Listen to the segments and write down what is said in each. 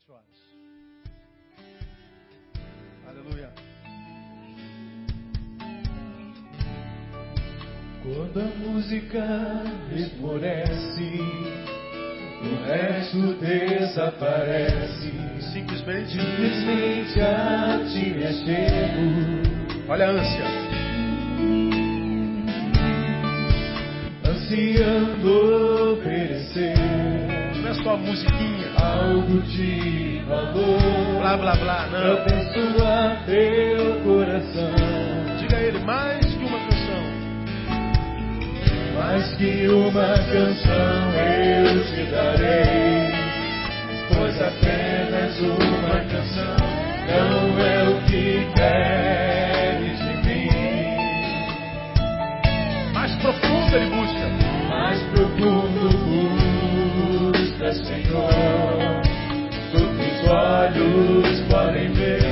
20 horas. Aleluia. Quando a música esmorece, o resto desaparece. Simplesmente. Simplesmente a ti me achego. Olha a ânsia. Ansiando oferecer só musiquinha. algo de valor. Blá, blá, blá. Não. abençoar teu coração. Diga a ele mais que uma canção. Mais que uma canção eu te darei, pois apenas uma canção não é o que queres de mim. Mais profundo ele busca. Mais profundo Senhor, todos os olhos podem ver,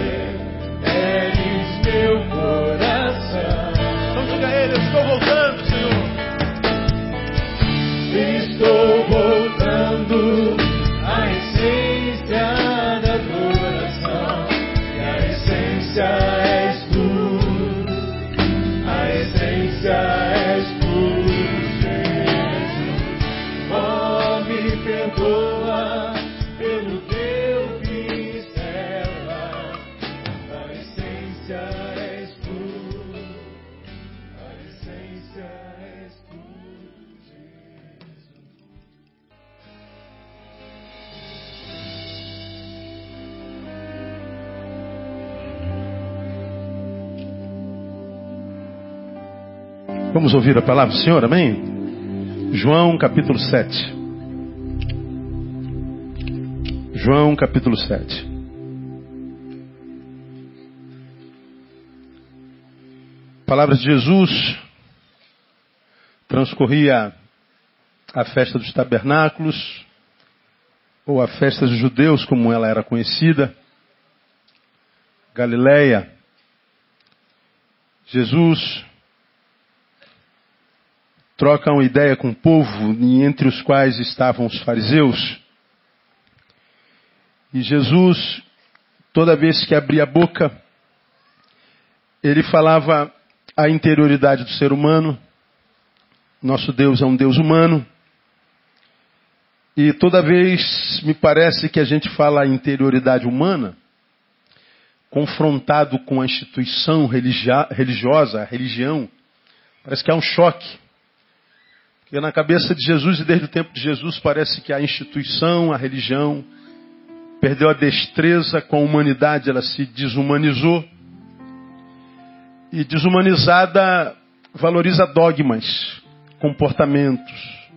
Vamos ouvir a palavra do Senhor, amém? João capítulo 7. João capítulo 7. Palavras de Jesus. Transcorria a festa dos tabernáculos, ou a festa dos judeus, como ela era conhecida. Galileia. Jesus troca uma ideia com o povo, entre os quais estavam os fariseus. E Jesus, toda vez que abria a boca, ele falava a interioridade do ser humano. Nosso Deus é um Deus humano. E toda vez me parece que a gente fala a interioridade humana, confrontado com a instituição religiosa, a religião, parece que há um choque. Porque na cabeça de Jesus e desde o tempo de Jesus parece que a instituição, a religião, perdeu a destreza com a humanidade, ela se desumanizou. E desumanizada valoriza dogmas, comportamentos,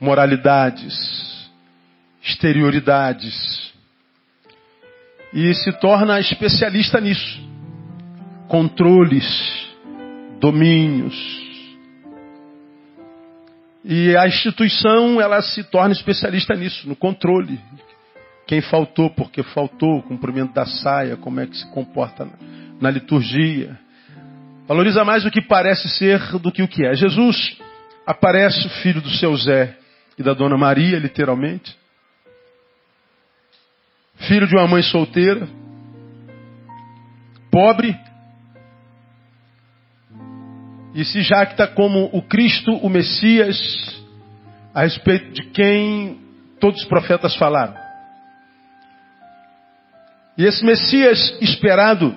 moralidades, exterioridades. E se torna especialista nisso. Controles, domínios, e a instituição, ela se torna especialista nisso, no controle. Quem faltou, porque faltou, o cumprimento da saia, como é que se comporta na, na liturgia. Valoriza mais o que parece ser do que o que é. Jesus aparece o filho do seu Zé e da dona Maria, literalmente. Filho de uma mãe solteira, pobre, e se jacta como o Cristo, o Messias, a respeito de quem todos os profetas falaram. E esse Messias esperado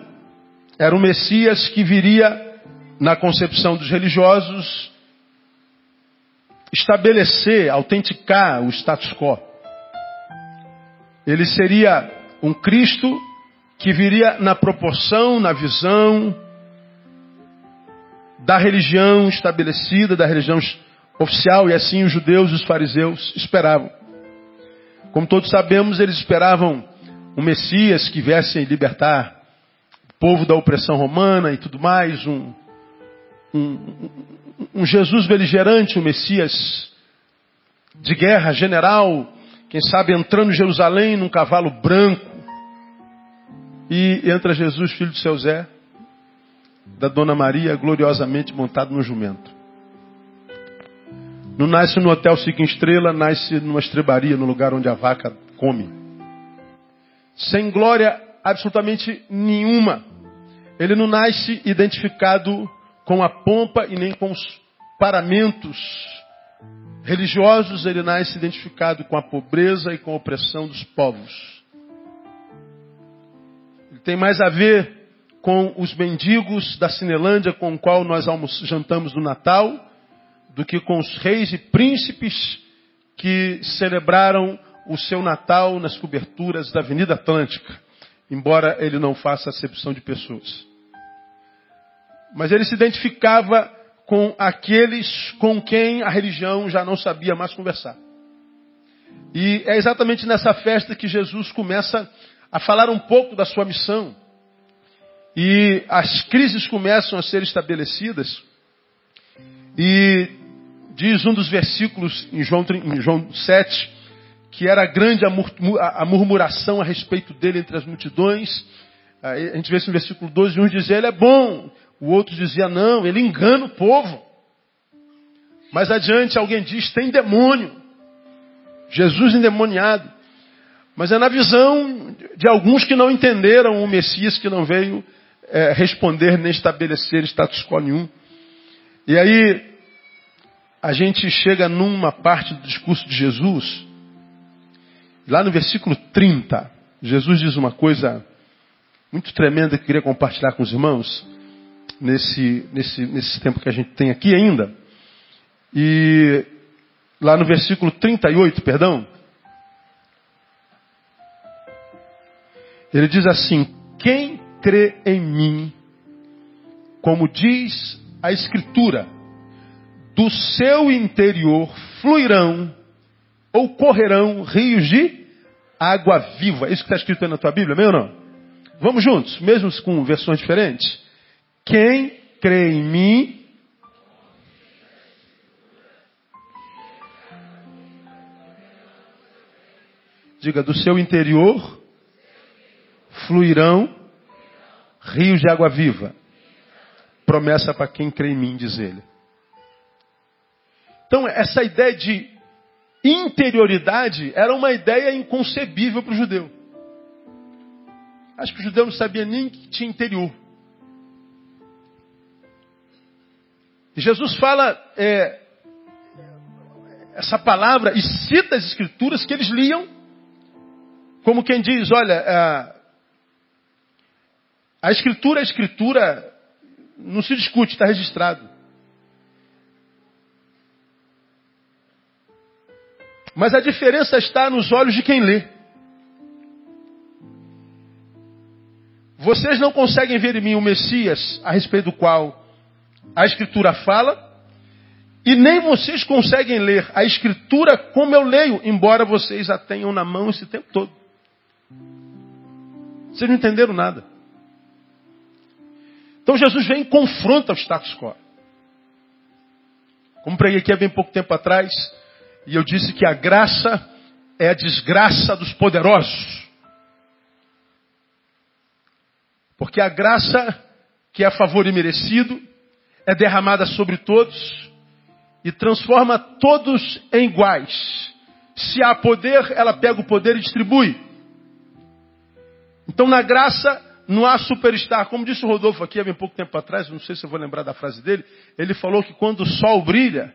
era um Messias que viria, na concepção dos religiosos, estabelecer, autenticar o status quo. Ele seria um Cristo que viria na proporção, na visão, da religião estabelecida, da religião oficial, e assim os judeus e os fariseus esperavam. Como todos sabemos, eles esperavam um Messias que viesse libertar o povo da opressão romana e tudo mais, um, um, um Jesus beligerante, um Messias de guerra, general, quem sabe entrando em Jerusalém num cavalo branco, e entra Jesus, filho de seu Zé, da Dona Maria, gloriosamente montado no jumento. Não nasce no hotel cinco estrelas, nasce numa estrebaria, no lugar onde a vaca come. sem glória absolutamente nenhuma. Ele não nasce identificado com a pompa e nem com os paramentos religiosos, ele nasce identificado com a pobreza e com a opressão dos povos. Ele tem mais a ver com os mendigos da Cinelândia com o qual nós jantamos no Natal, do que com os reis e príncipes que celebraram o seu Natal nas coberturas da Avenida Atlântica, embora ele não faça acepção de pessoas. Mas ele se identificava com aqueles com quem a religião já não sabia mais conversar. E é exatamente nessa festa que Jesus começa a falar um pouco da sua missão. E as crises começam a ser estabelecidas. E diz um dos versículos em João, em João 7, que era grande a murmuração a respeito dele entre as multidões. A gente vê isso no versículo 12, um dizia, ele é bom, o outro dizia, não, ele engana o povo. Mais adiante alguém diz, tem demônio. Jesus endemoniado. Mas é na visão de alguns que não entenderam o Messias, que não veio é, responder nem estabelecer status quo nenhum. E aí, a gente chega numa parte do discurso de Jesus, lá no versículo 30, Jesus diz uma coisa muito tremenda que eu queria compartilhar com os irmãos nesse, nesse, nesse tempo que a gente tem aqui ainda. E lá no versículo 38, perdão, ele diz assim: Quem crê em mim, como diz a Escritura, do seu interior fluirão ou correrão rios de água viva. Isso que está escrito aí na tua Bíblia, meu não? Vamos juntos, mesmo com versões diferentes? Quem crê em mim, diga, do seu interior fluirão rios de água viva. Promessa para quem crê em mim, diz ele. Então, essa ideia de interioridade era uma ideia inconcebível para o judeu. Acho que o judeu não sabia nem que tinha interior. E Jesus fala é, essa palavra e cita as escrituras que eles liam, como quem diz, olha, a, escritura, a escritura não se discute, está registrado. Mas a diferença está nos olhos de quem lê. Vocês não conseguem ver em mim o Messias a respeito do qual a Escritura fala, e nem vocês conseguem ler a Escritura como eu leio, embora vocês a tenham na mão esse tempo todo. Vocês não entenderam nada. Então Jesus vem e confronta o status quo. Como preguei aqui há bem pouco tempo atrás, e eu disse que a graça é a desgraça dos poderosos. Porque a graça, que é a favor imerecido, é derramada sobre todos e transforma todos em iguais. Se há poder, ela pega o poder e distribui. Então, na graça, não há superstar. Como disse o Rodolfo aqui há bem pouco tempo atrás, não sei se eu vou lembrar da frase dele, ele falou que quando o sol brilha,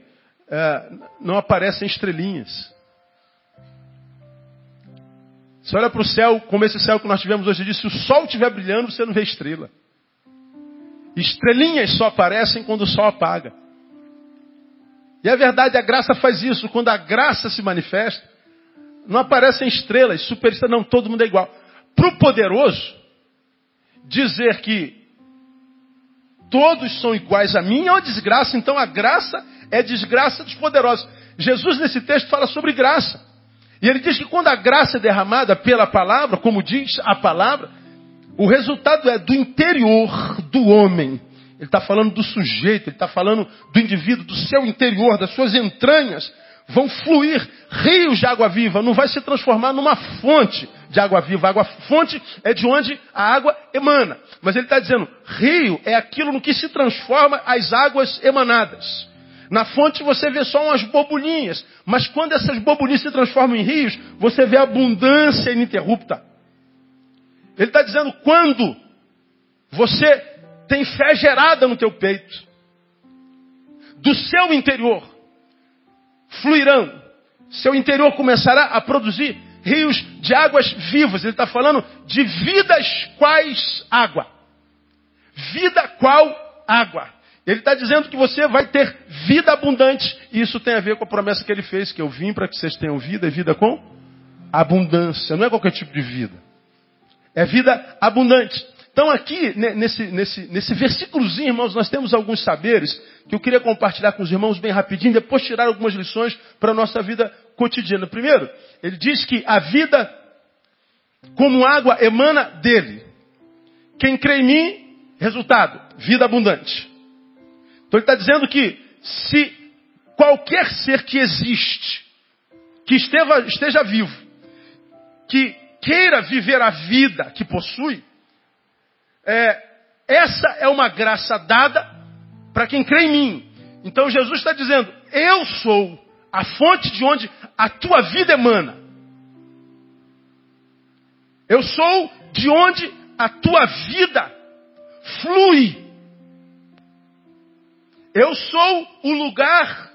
é, não aparecem estrelinhas. Você olha para o céu, como esse céu que nós tivemos hoje, diz, se o sol estiver brilhando, você não vê estrela. Estrelinhas só aparecem quando o sol apaga. E a verdade, a graça faz isso. Quando a graça se manifesta, não aparecem estrelas, superestrelas, não, todo mundo é igual. Para o poderoso, dizer que todos são iguais a mim é uma desgraça. Então a graça é desgraça dos poderosos. Jesus nesse texto fala sobre graça. E ele diz que quando a graça é derramada pela palavra, como diz a palavra, o resultado é do interior do homem. Ele está falando do sujeito, ele está falando do indivíduo, do seu interior, das suas entranhas. Vão fluir rios de água viva, não vai se transformar numa fonte de água viva. Água fonte é de onde a água emana. Mas ele está dizendo, rio é aquilo no que se transforma as águas emanadas. Na fonte você vê só umas bobulinhas, mas quando essas bobulinhas se transformam em rios, você vê abundância ininterrupta. Ele está dizendo quando você tem fé gerada no teu peito, do seu interior, fluirão, seu interior começará a produzir rios de águas vivas. Ele está falando de vidas quais água. Vida qual água. Ele está dizendo que você vai ter vida abundante. E isso tem a ver com a promessa que ele fez, que eu vim para que vocês tenham vida e vida com abundância. Não é qualquer tipo de vida. É vida abundante. Então aqui, nesse, nesse, nesse versículozinho, irmãos, nós temos alguns saberes que eu queria compartilhar com os irmãos bem rapidinho, depois tirar algumas lições para a nossa vida cotidiana. Primeiro, ele diz que a vida, como água, emana dele. Quem crê em mim, resultado, vida abundante. Então ele está dizendo que se qualquer ser que existe, que esteja, esteja vivo, que queira viver a vida que possui, é, essa é uma graça dada para quem crê em mim. Então Jesus está dizendo: Eu sou a fonte de onde a tua vida emana. Eu sou de onde a tua vida flui. Eu sou o lugar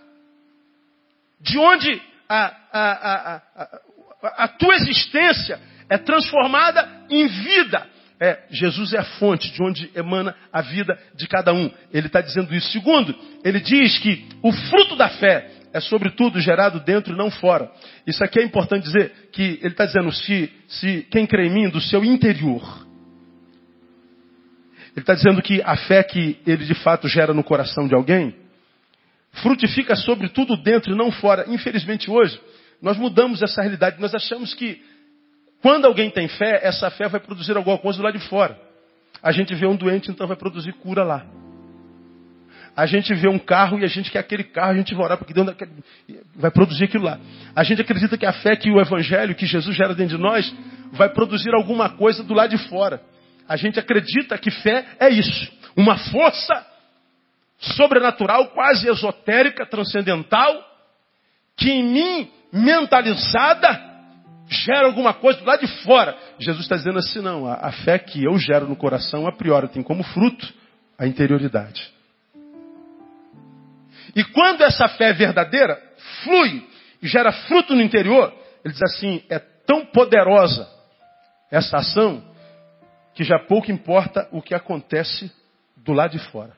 de onde a, a, a, a, tua existência é transformada em vida. É, Jesus é a fonte de onde emana a vida de cada um. Ele está dizendo isso. Segundo, ele diz que o fruto da fé é sobretudo gerado dentro e não fora. Isso aqui é importante dizer que ele está dizendo se, se quem crê em mim do seu interior. Ele está dizendo que a fé que ele de fato gera no coração de alguém frutifica sobretudo dentro e não fora. Infelizmente hoje nós mudamos essa realidade. Nós achamos que quando alguém tem fé, essa fé vai produzir alguma coisa lado de fora. A gente vê um doente, então vai produzir cura lá. A gente vê um carro e a gente quer aquele carro, a gente vai orar porque Deus vai produzir aquilo lá. A gente acredita que a fé que o Evangelho, que Jesus gera dentro de nós, vai produzir alguma coisa do lado de fora. A gente acredita que fé é isso. Uma força sobrenatural, quase esotérica, transcendental, que em mim, mentalizada, gera alguma coisa do lado de fora. Jesus está dizendo assim, não, a, a fé que eu gero no coração, a priori, tem como fruto a interioridade. E quando essa fé é verdadeira, flui e gera fruto no interior, ele diz assim, é tão poderosa essa ação, que já pouco importa o que acontece do lado de fora.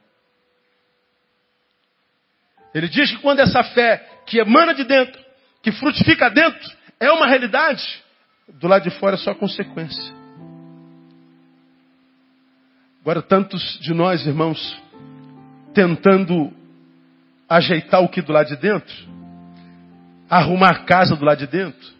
Ele diz que quando essa fé que emana de dentro, que frutifica dentro, é uma realidade, do lado de fora é só consequência. Agora, tantos de nós, irmãos, tentando ajeitar o que do lado de dentro, arrumar a casa do lado de dentro,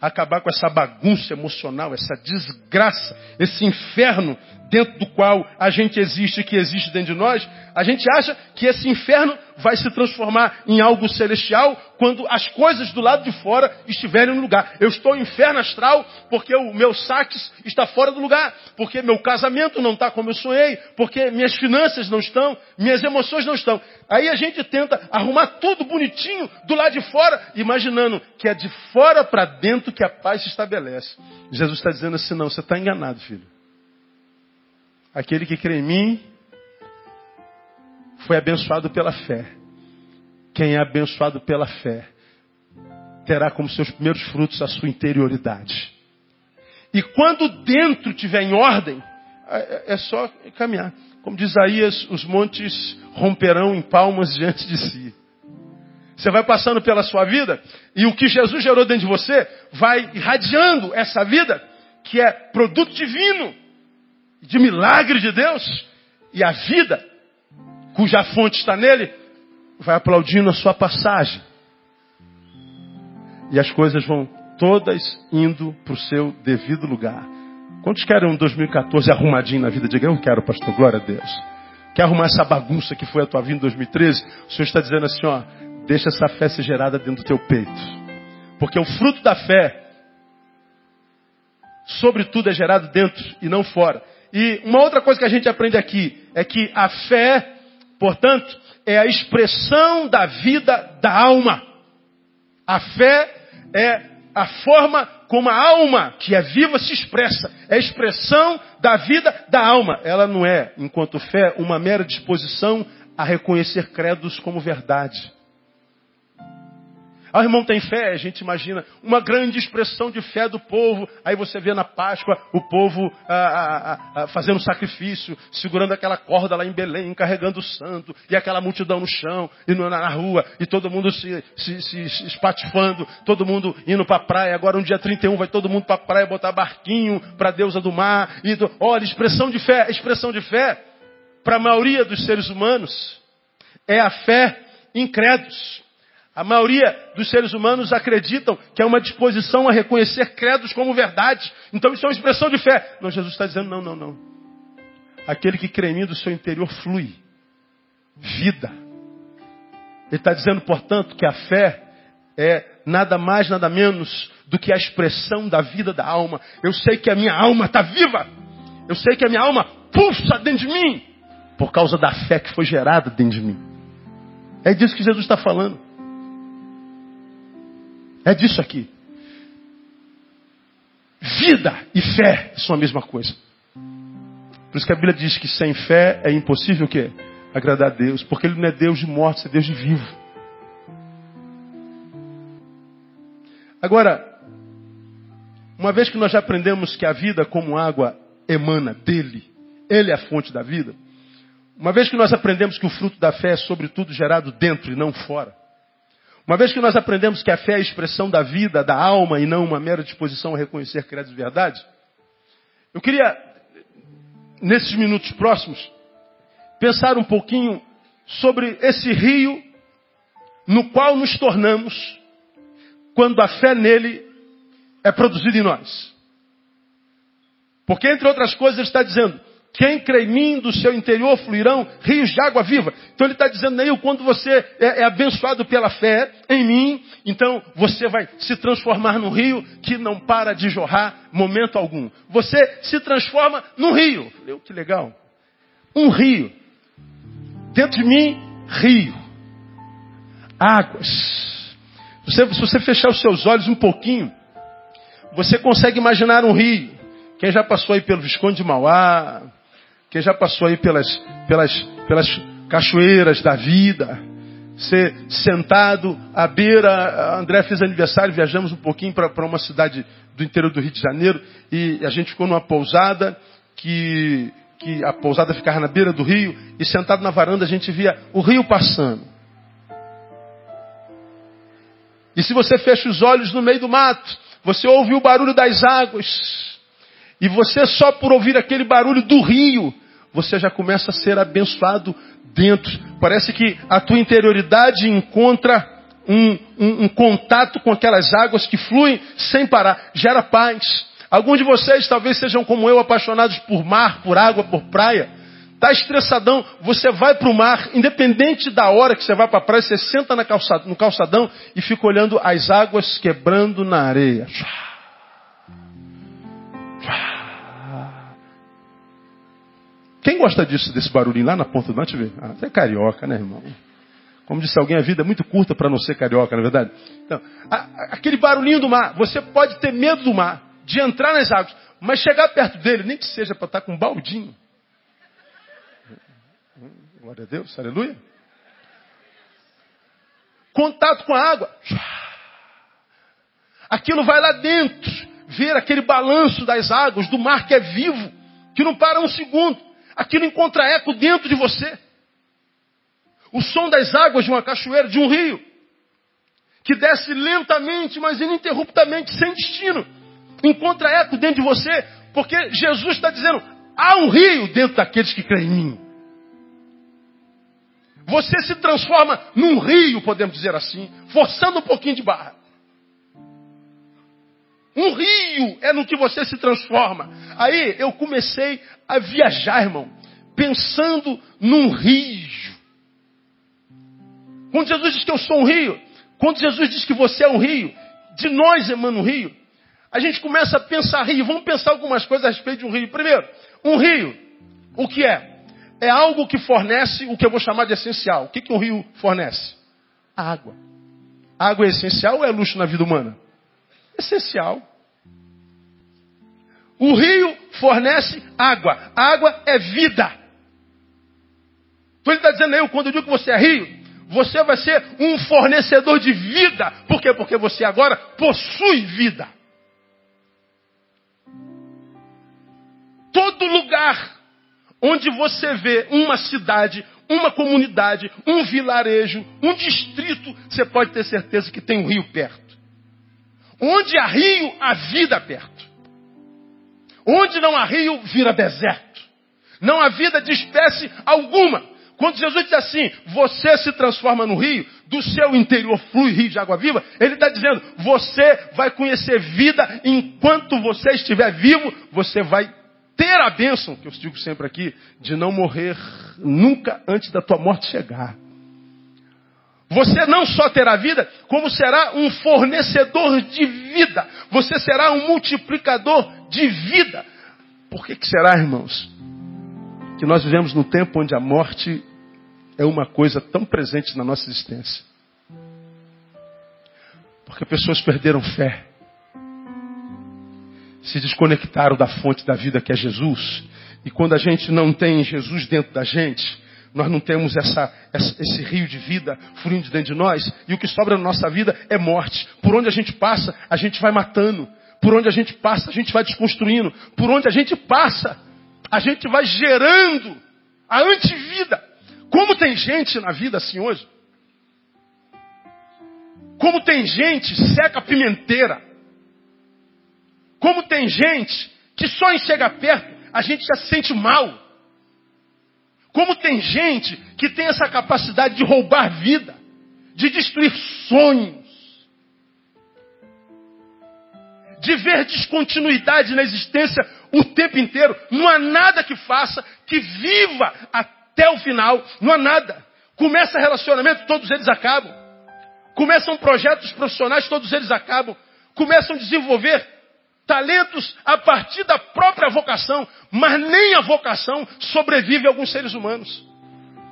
acabar com essa bagunça emocional, essa desgraça, esse inferno dentro do qual a gente existe, que existe dentro de nós, a gente acha que esse inferno vai se transformar em algo celestial quando as coisas do lado de fora estiverem no lugar. Eu estou em inferno astral porque o meu saques está fora do lugar, porque meu casamento não está como eu sonhei, porque minhas finanças não estão, minhas emoções não estão. Aí a gente tenta arrumar tudo bonitinho do lado de fora, imaginando que é de fora para dentro que a paz se estabelece. Jesus está dizendo assim: não, você está enganado, filho. Aquele que crê em mim foi abençoado pela fé. Quem é abençoado pela fé terá como seus primeiros frutos a sua interioridade. E quando dentro estiver em ordem, é, é só caminhar. Como diz Isaías, os montes romperão em palmas diante de si. Você vai passando pela sua vida e o que Jesus gerou dentro de você vai irradiando essa vida que é produto divino de milagre de Deus, e a vida, cuja fonte está nele, vai aplaudindo a sua passagem. E as coisas vão todas indo para o seu devido lugar. Quantos querem um 2014 arrumadinho na vida? Diga, eu quero, pastor, glória a Deus. Quer arrumar essa bagunça que foi a tua vida em 2013? O Senhor está dizendo assim, ó, deixa essa fé ser gerada dentro do teu peito. Porque o fruto da fé, sobretudo, é gerado dentro e não fora. E uma outra coisa que a gente aprende aqui é que a fé, portanto, é a expressão da vida da alma. A fé é a forma como a alma que é viva se expressa. É a expressão da vida da alma. Ela não é, enquanto fé, uma mera disposição a reconhecer credos como verdade. Ah, irmão tem fé, a gente imagina uma grande expressão de fé do povo. Aí você vê na Páscoa o povo ah, ah, ah, ah fazendo sacrifício, segurando aquela corda lá em Belém, carregando o santo, e aquela multidão no chão, e na, rua, e todo mundo se, se, se espatifando, todo mundo indo para a praia. Agora, um dia 31, vai todo mundo para a praia botar barquinho para a deusa do mar. E do... Olha, expressão de fé, expressão de fé, para a maioria dos seres humanos, é a fé em credos. A maioria dos seres humanos acreditam que é uma disposição a reconhecer credos como verdade. Então isso é uma expressão de fé. Não, Jesus está dizendo, não, não, não. Aquele que crê em mim do seu interior flui. Vida. Ele está dizendo, portanto, que a fé é nada mais, nada menos do que a expressão da vida da alma. Eu sei que a minha alma está viva. Eu sei que a minha alma pulsa dentro de mim. Por causa da fé que foi gerada dentro de mim. É disso que Jesus está falando. É disso aqui. Vida e fé são a mesma coisa. Por isso que a Bíblia diz que sem fé é impossível o quê? Agradar a Deus. Porque Ele não é Deus de mortos, é Deus de vivo. Agora, uma vez que nós já aprendemos que a vida como água emana dele, Ele é a fonte da vida. Uma vez que nós aprendemos que o fruto da fé é sobretudo gerado dentro e não fora. Uma vez que nós aprendemos que a fé é a expressão da vida, da alma e não uma mera disposição a reconhecer credos de verdade, eu queria, nesses minutos próximos, pensar um pouquinho sobre esse rio no qual nos tornamos quando a fé nele é produzida em nós. Porque, entre outras coisas, ele está dizendo: quem crê em mim, do seu interior fluirão rios de água viva. Então ele está dizendo aí, quando você é, é, abençoado pela fé em mim, então você vai se transformar num rio que não para de jorrar momento algum. Você se transforma num rio. Falei, que legal. Um rio. Dentro de mim, rio. Águas. Você, se você fechar os seus olhos um pouquinho, você consegue imaginar um rio. Quem já passou aí pelo Visconde de Mauá, quem já passou aí pelas, pelas, pelas cachoeiras da vida, ser sentado à beira. André fez aniversário, viajamos um pouquinho para uma cidade do interior do Rio de Janeiro e a gente ficou numa pousada que, que a pousada ficava na beira do rio e sentado na varanda a gente via o rio passando. E se você fecha os olhos no meio do mato, você ouve o barulho das águas. E você só por ouvir aquele barulho do rio, você já começa a ser abençoado dentro. Parece que a tua interioridade encontra um, um, um contato com aquelas águas que fluem sem parar. Gera paz. Alguns de vocês talvez sejam como eu, apaixonados por mar, por água, por praia. Está estressadão, você vai para o mar, independente da hora que você vai para a praia, você senta no calçadão e fica olhando as águas quebrando na areia. Quem gosta disso, desse barulhinho lá na ponta do norte? Ah, você é carioca, né, irmão? Como disse alguém, a vida é muito curta para não ser carioca, na é verdade? Então, a, aquele barulhinho do mar, você pode ter medo do mar, de entrar nas águas, mas chegar perto dele, nem que seja para estar com um baldinho. Glória a Deus, aleluia. Contato com a água. Aquilo vai lá dentro, ver aquele balanço das águas, do mar que é vivo, que não para um segundo aquilo encontra eco dentro de você. O som das águas de uma cachoeira, de um rio, que desce lentamente, mas ininterruptamente, sem destino, encontra eco dentro de você, porque Jesus está dizendo: há um rio dentro daqueles que creem em mim. Você se transforma num rio, podemos dizer assim, forçando um pouquinho de barra. Um rio é no que você se transforma. Aí eu comecei a viajar, irmão, pensando num rio. Quando Jesus diz que eu sou um rio, quando Jesus diz que você é um rio, de nós emana um rio, a gente começa a pensar rio. Vamos pensar algumas coisas a respeito de um rio. Primeiro, um rio, o que é? É algo que fornece o que eu vou chamar de essencial. O que, que um rio fornece? Água. Água é essencial ou é luxo na vida humana? Essencial. O rio fornece água. Água é vida. Então ele está dizendo aí, quando eu digo que você é rio, você vai ser um fornecedor de vida. Por quê? Porque você agora possui vida. Todo lugar onde você vê uma cidade, uma comunidade, um vilarejo, um distrito, você pode ter certeza que tem um rio perto. Onde há rio, há vida perto. Onde não há rio, vira deserto. Não há vida de espécie alguma. Quando Jesus diz assim, você se transforma no rio, do seu interior flui rio de água viva, ele está dizendo, você vai conhecer vida enquanto você estiver vivo, você vai ter a bênção, que eu digo sempre aqui, de não morrer nunca antes da tua morte chegar. Você não só terá vida, como será um fornecedor de vida. Você será um multiplicador de vida. Por que, que será, irmãos? Que nós vivemos num tempo onde a morte é uma coisa tão presente na nossa existência. Porque pessoas perderam fé se desconectaram da fonte da vida que é Jesus. E quando a gente não tem Jesus dentro da gente, nós não temos essa, esse rio de vida fluindo dentro de nós, e o que sobra na nossa vida é morte. Por onde a gente passa, a gente vai matando. Por onde a gente passa, a gente vai desconstruindo. Por onde a gente passa, a gente vai gerando a antivida. Como tem gente na vida assim hoje? Como tem gente seca pimenteira como tem gente que só em chegar perto a gente já se sente mal. Como tem gente que tem essa capacidade de roubar vida, de destruir sonhos, de ver descontinuidade na existência o tempo inteiro. Não há nada que faça que viva até o final. Não há nada. Começa relacionamento, todos eles acabam. Começam projetos profissionais, todos eles acabam. Começam a desenvolver talentos a partir da própria vocação, mas nem a vocação sobrevive a alguns seres humanos.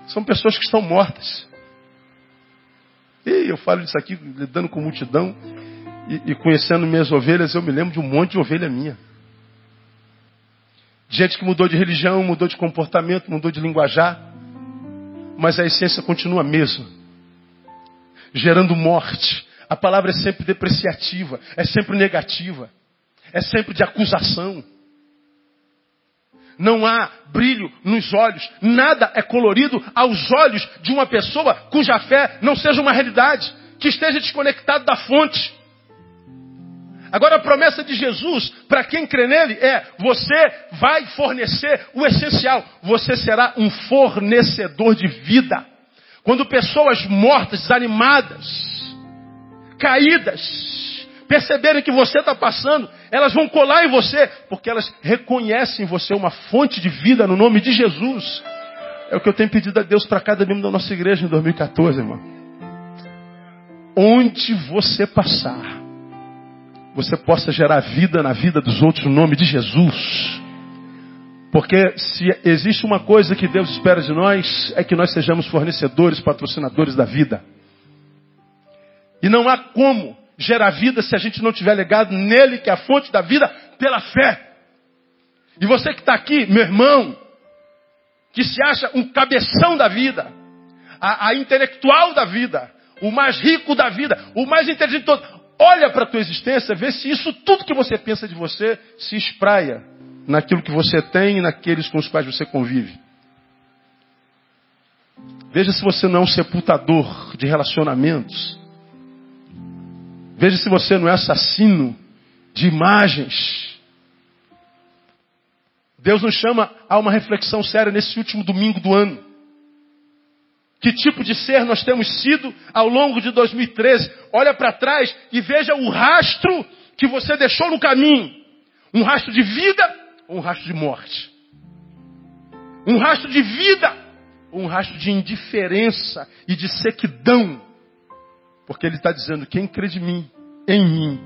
São pessoas que estão mortas. E eu falo isso aqui lidando com multidão e, e conhecendo minhas ovelhas, eu me lembro de um monte de ovelha minha. Gente que mudou de religião, mudou de comportamento, mudou de linguajar, mas a essência continua a mesma. Gerando morte. A palavra é sempre depreciativa, é sempre negativa é sempre de acusação. Não há brilho nos olhos, nada é colorido aos olhos de uma pessoa cuja fé não seja uma realidade, que esteja desconectado da fonte. Agora a promessa de Jesus, para quem crê nele, é: você vai fornecer o essencial, você será um fornecedor de vida. Quando pessoas mortas, desanimadas, caídas, perceberem que você está passando, elas vão colar em você, porque elas reconhecem em você uma fonte de vida no nome de Jesus. É o que eu tenho pedido a Deus para cada membro da nossa igreja em 2014, irmão. Onde você passar, você possa gerar vida na vida dos outros no nome de Jesus. Porque se existe uma coisa que Deus espera de nós, é que nós sejamos fornecedores, patrocinadores da vida. E não há como gera vida se a gente não tiver legado nele, que é a fonte da vida, pela fé. E você que está aqui, meu irmão, que se acha um cabeção da vida, a, a intelectual da vida, o mais rico da vida, o mais inteligente de todo, olha para a tua existência, vê se isso tudo que você pensa de você se espraia naquilo que você tem e naqueles com os quais você convive. Veja se você não é um sepultador de relacionamentos Veja se você não é assassino de imagens. Deus nos chama a uma reflexão séria nesse último domingo do ano. Que tipo de ser nós temos sido ao longo de 2013? Olha para trás e veja o rastro que você deixou no caminho. Um rastro de vida ou um rastro de morte? Um rastro de vida ou um rastro de indiferença e de sequidão? Porque ele está dizendo: quem crê de mim, em mim,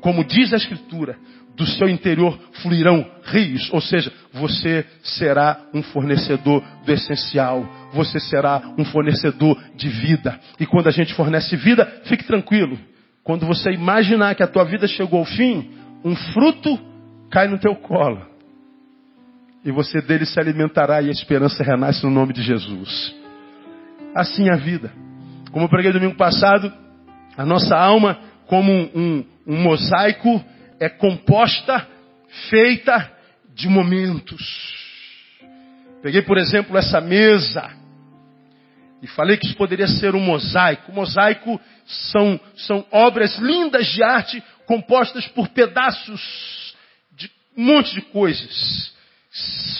como diz a Escritura, do seu interior fluirão rios. Ou seja, você será um fornecedor do essencial. Você será um fornecedor de vida. E quando a gente fornece vida, fique tranquilo. Quando você imaginar que a tua vida chegou ao fim, um fruto cai no teu colo. E você dele se alimentará e a esperança renasce no nome de Jesus. Assim é a vida. Como eu preguei domingo passado, a nossa alma, como um, um, um mosaico, é composta, feita de momentos. Peguei, por exemplo, essa mesa e falei que isso poderia ser um mosaico. mosaico são, são obras lindas de arte compostas por pedaços de um monte de coisas.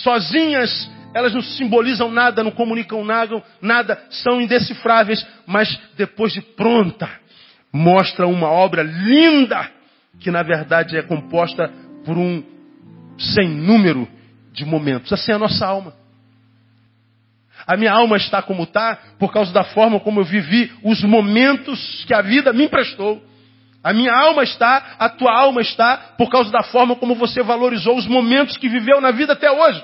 Sozinhas, elas não simbolizam nada, não comunicam nada, nada, são indecifráveis, mas depois de pronta, mostra uma obra linda que na verdade é composta por um sem número de momentos. Assim é a nossa alma. A minha alma está como está por causa da forma como eu vivi os momentos que a vida me emprestou. A minha alma está, a tua alma está, por causa da forma como você valorizou os momentos que viveu na vida até hoje.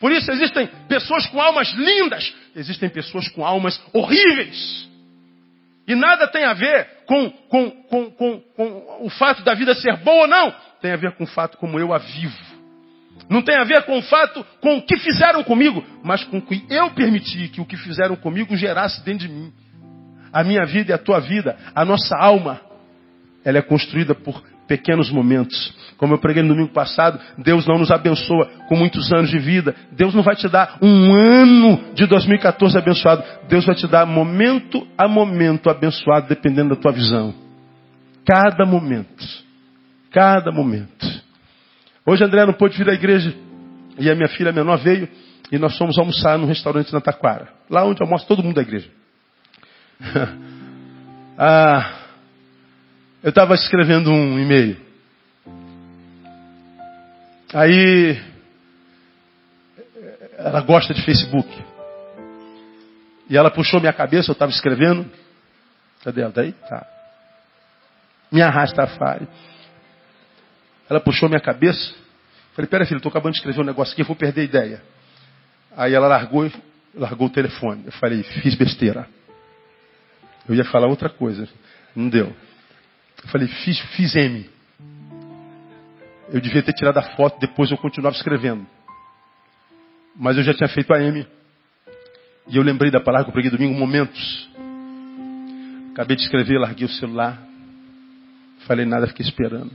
Por isso existem pessoas com almas lindas, existem pessoas com almas horríveis. E nada tem a ver com, com, com, com, o fato da vida ser boa ou não. Tem a ver com o fato como eu a vivo. Não tem a ver com o fato, com o que fizeram comigo, mas com o que eu permiti que o que fizeram comigo gerasse dentro de mim. A minha vida e a tua vida, a nossa alma, ela é construída por pequenos momentos. Como eu preguei no domingo passado, Deus não nos abençoa com muitos anos de vida. Deus não vai te dar um ano de 2014 abençoado. Deus vai te dar momento a momento abençoado, dependendo da tua visão. Cada momento. Cada momento. Hoje André não pôde vir à igreja e a minha filha menor veio e nós fomos almoçar num restaurante na Taquara. Lá onde almoça todo mundo da igreja. ah, eu estava escrevendo um e-mail. Aí ela gosta de Facebook. E ela puxou minha cabeça, eu estava escrevendo. Cadê ela? Daí? Tá. Me arrasta a falha. Ela puxou minha cabeça. Falei, pera filho, estou acabando de escrever um negócio aqui, vou perder a ideia. Aí ela largou, largou o telefone. Eu falei, fiz besteira. Eu ia falar outra coisa. Não deu. Eu falei, fiz, fiz M. Eu devia ter tirado a foto, depois eu continuava escrevendo. Mas eu já tinha feito a M. E eu lembrei da palavra que eu preguei domingo, momentos. Acabei de escrever, larguei o celular. Falei nada, fiquei esperando.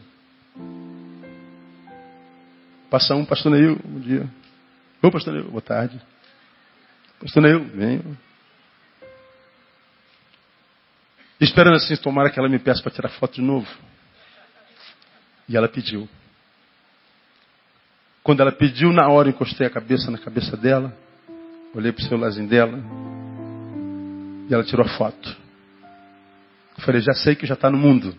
Passa um, pastor Neil, bom dia. Ô, pastor Neil, boa tarde. Pastor Neil, venho. Esperando assim, tomara que ela me peça para tirar foto de novo. E ela pediu. Quando ela pediu, na hora eu encostei a cabeça na cabeça dela, olhei para o celularzinho dela, e ela tirou a foto. Eu falei, já sei que já está no mundo.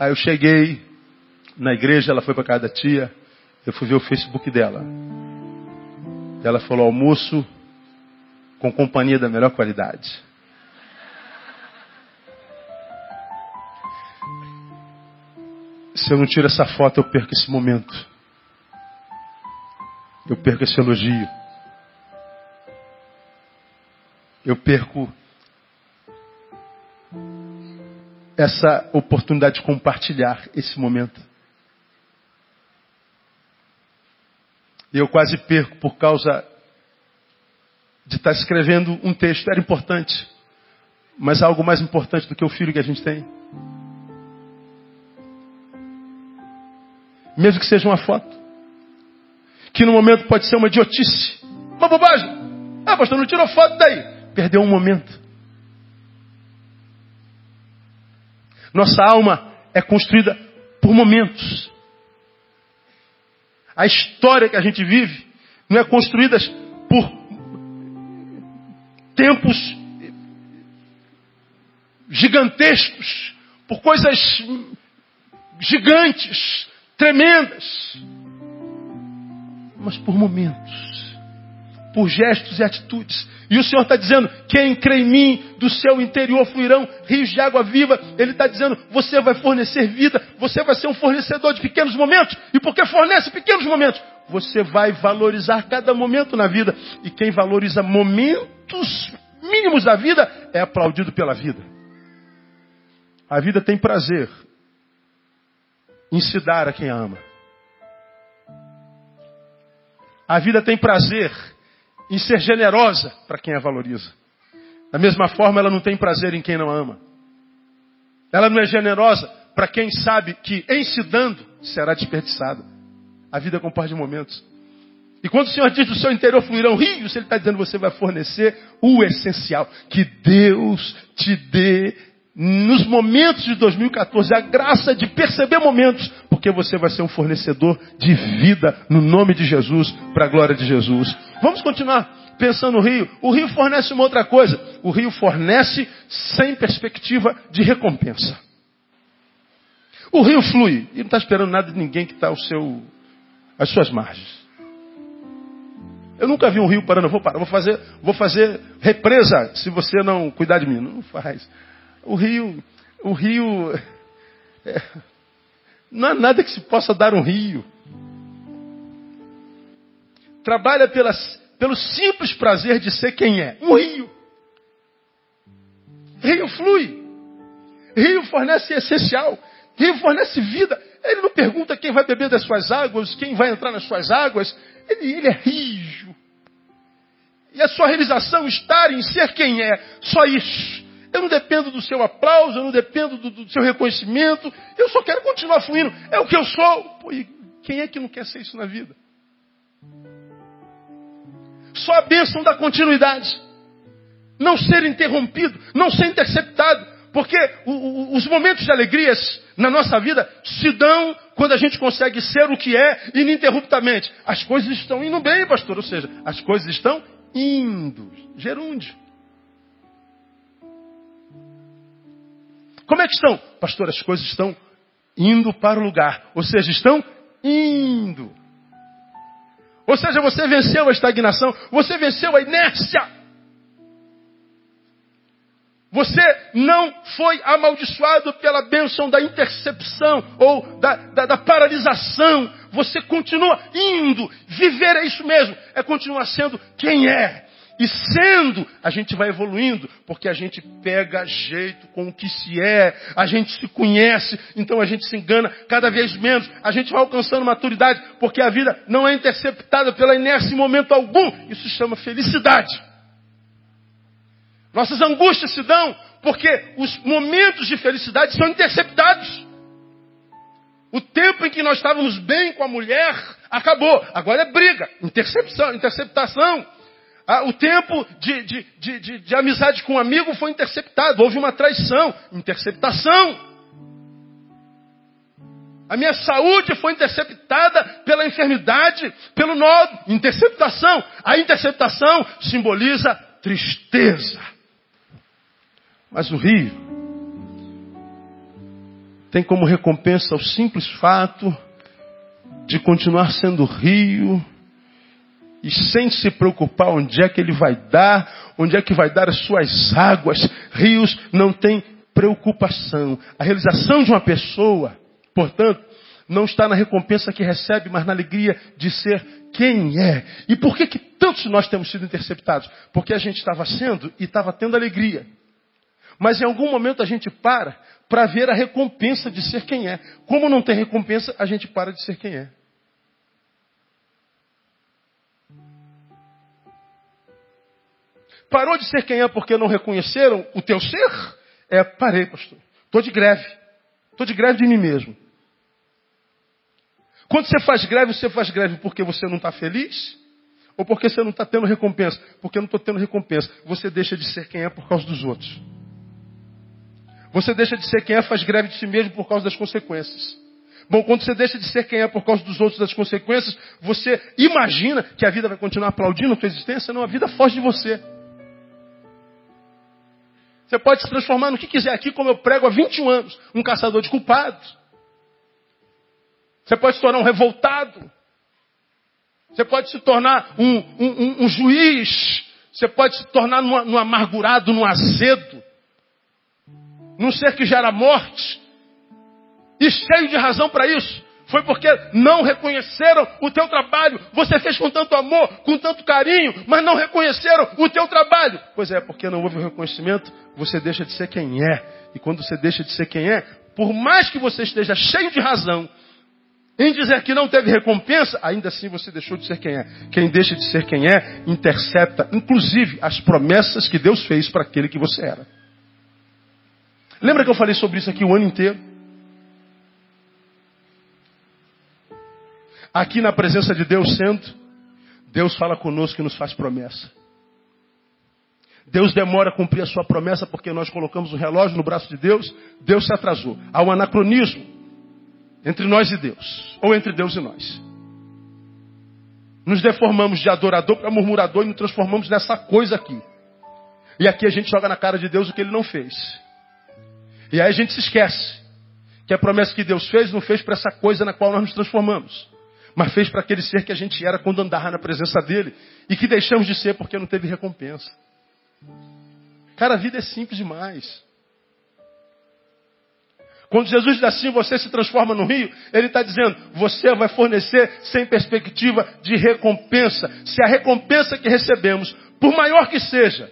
Aí eu cheguei na igreja, ela foi para casa da tia, eu fui ver o Facebook dela. Ela falou almoço com companhia da melhor qualidade. Se eu não tiro essa foto, eu perco esse momento. Eu perco esse elogio. Eu perco essa oportunidade de compartilhar esse momento. E eu quase perco por causa de estar escrevendo um texto. Era importante, mas algo mais importante do que o filho que a gente tem. Mesmo que seja uma foto. Que no momento pode ser uma idiotice. Uma bobagem. Ah, pastor, não tirou foto daí. Perdeu um momento. Nossa alma é construída por momentos. A história que a gente vive não é construída por tempos gigantescos, por coisas gigantes, tremendas, mas por momentos por gestos e atitudes. E o Senhor está dizendo: quem crê em mim, do seu interior fluirão rios de água viva. Ele está dizendo: você vai fornecer vida, você vai ser um fornecedor de pequenos momentos. E porque fornece pequenos momentos, você vai valorizar cada momento na vida. E quem valoriza momentos mínimos da vida é aplaudido pela vida. A vida tem prazer em se dar a quem ama. A vida tem prazer em ser generosa para quem a valoriza. Da mesma forma, ela não tem prazer em quem não ama. Ela não é generosa para quem sabe que, em se dando, será desperdiçada. A vida é com par de momentos. E quando o Senhor diz do seu interior fluirão rios, Ele está dizendo você vai fornecer o essencial. Que Deus te dê nos momentos de 2014 a graça de perceber momentos, porque você vai ser um fornecedor de vida no nome de Jesus, para a glória de Jesus. Vamos continuar pensando no rio. O rio fornece uma outra coisa. O rio fornece sem perspectiva de recompensa. O rio flui e não está esperando nada de ninguém que está ao seu, às suas margens. Eu nunca vi um rio parando, vou parar, vou fazer, vou fazer represa se você não cuidar de mim. Não faz. O rio, o rio, é, não há nada que se possa dar um rio. Trabalha pelas, pelo simples prazer de ser quem é. Um rio. Rio flui. Rio fornece essencial. Rio fornece vida. Ele não pergunta quem vai beber das suas águas, quem vai entrar nas suas águas. Ele, ele é rijo. E a sua realização está em ser quem é. Só isso. Eu não dependo do seu aplauso, eu não dependo do, do seu reconhecimento. Eu só quero continuar fluindo. É o que eu sou. Pô, quem é que não quer ser isso na vida? Só a bênção da continuidade. Não ser interrompido, não ser interceptado. Porque o, o, os momentos de alegrias na nossa vida se dão quando a gente consegue ser o que é ininterruptamente. As coisas estão indo bem, pastor. Ou seja, as coisas estão indo. Gerúndio. Como é que estão? Pastor, as coisas estão indo para o lugar. Ou seja, estão indo. Ou seja, você venceu a estagnação, você venceu a inércia. Você não foi amaldiçoado pela bênção da intercepção ou da, da, da, paralisação. Você continua indo. Viver é isso mesmo. É continuar sendo quem é. E sendo, a gente vai evoluindo, porque a gente pega jeito com o que se é, a gente se conhece, então a gente se engana cada vez menos, a gente vai alcançando maturidade, porque a vida não é interceptada pela inércia em momento algum. Isso chama felicidade. Nossas angústias se dão porque os momentos de felicidade são interceptados. O tempo em que nós estávamos bem com a mulher acabou. Agora é briga, intercepção, interceptação. Ah, o tempo de, de, de, de, amizade com um amigo foi interceptado. Houve uma traição. Interceptação. A minha saúde foi interceptada pela enfermidade, pelo nó. Interceptação. A interceptação simboliza tristeza. Mas o rio tem como recompensa o simples fato de continuar sendo rio e sem se preocupar onde é que ele vai dar, onde é que vai dar as suas águas. Rios não tem preocupação. A realização de uma pessoa, portanto, não está na recompensa que recebe, mas na alegria de ser quem é. E por que, que tantos de nós temos sido interceptados? Porque a gente estava sendo e estava tendo alegria. Mas em algum momento a gente para para ver a recompensa de ser quem é. Como não tem recompensa, a gente para de ser quem é. Parou de ser quem é porque não reconheceram o teu ser? É, parei, pastor. Estou de greve. Estou de greve de mim mesmo. Quando você faz greve, você faz greve porque você não está feliz? Ou porque você não está tendo recompensa? Porque eu não estou tendo recompensa. Você deixa de ser quem é por causa dos outros. Você deixa de ser quem é, faz greve de si mesmo por causa das consequências. Bom, quando você deixa de ser quem é por causa dos outros, das consequências, você imagina que a vida vai continuar aplaudindo a tua existência? Não, a vida foge de você. Você pode se transformar no que quiser aqui, como eu prego há 21 anos, um caçador de culpados. Você pode se tornar um revoltado. Você pode se tornar um, um, um juiz. Você pode se tornar num, amargurado, num azedo. Num ser que gera morte. E cheio de razão para isso foi porque não reconheceram o teu trabalho. Você fez com tanto amor, com tanto carinho, mas não reconheceram o teu trabalho. Pois é, porque não houve o reconhecimento, você deixa de ser quem é. E quando você deixa de ser quem é, por mais que você esteja cheio de razão em dizer que não teve recompensa, ainda assim você deixou de ser quem é. Quem deixa de ser quem é, intercepta, inclusive, as promessas que Deus fez para aquele que você era. Lembra que eu falei sobre isso aqui o ano inteiro? Aqui na presença de Deus sendo, Deus fala conosco e nos faz promessa. Deus demora a cumprir a sua promessa porque nós colocamos o relógio no braço de Deus, Deus se atrasou. Há um anacronismo entre nós e Deus, ou entre Deus e nós. Nos deformamos de adorador para murmurador e nos transformamos nessa coisa aqui. E aqui a gente joga na cara de Deus o que ele não fez. E aí a gente se esquece que a promessa que Deus fez não fez para essa coisa na qual nós nos transformamos, mas fez para aquele ser que a gente era quando andava na presença dele e que deixamos de ser porque não teve recompensa. Cara, a vida é simples demais. Quando Jesus diz assim, você se transforma no rio, ele está dizendo, você vai fornecer sem perspectiva de recompensa. Se a recompensa que recebemos, por maior que seja,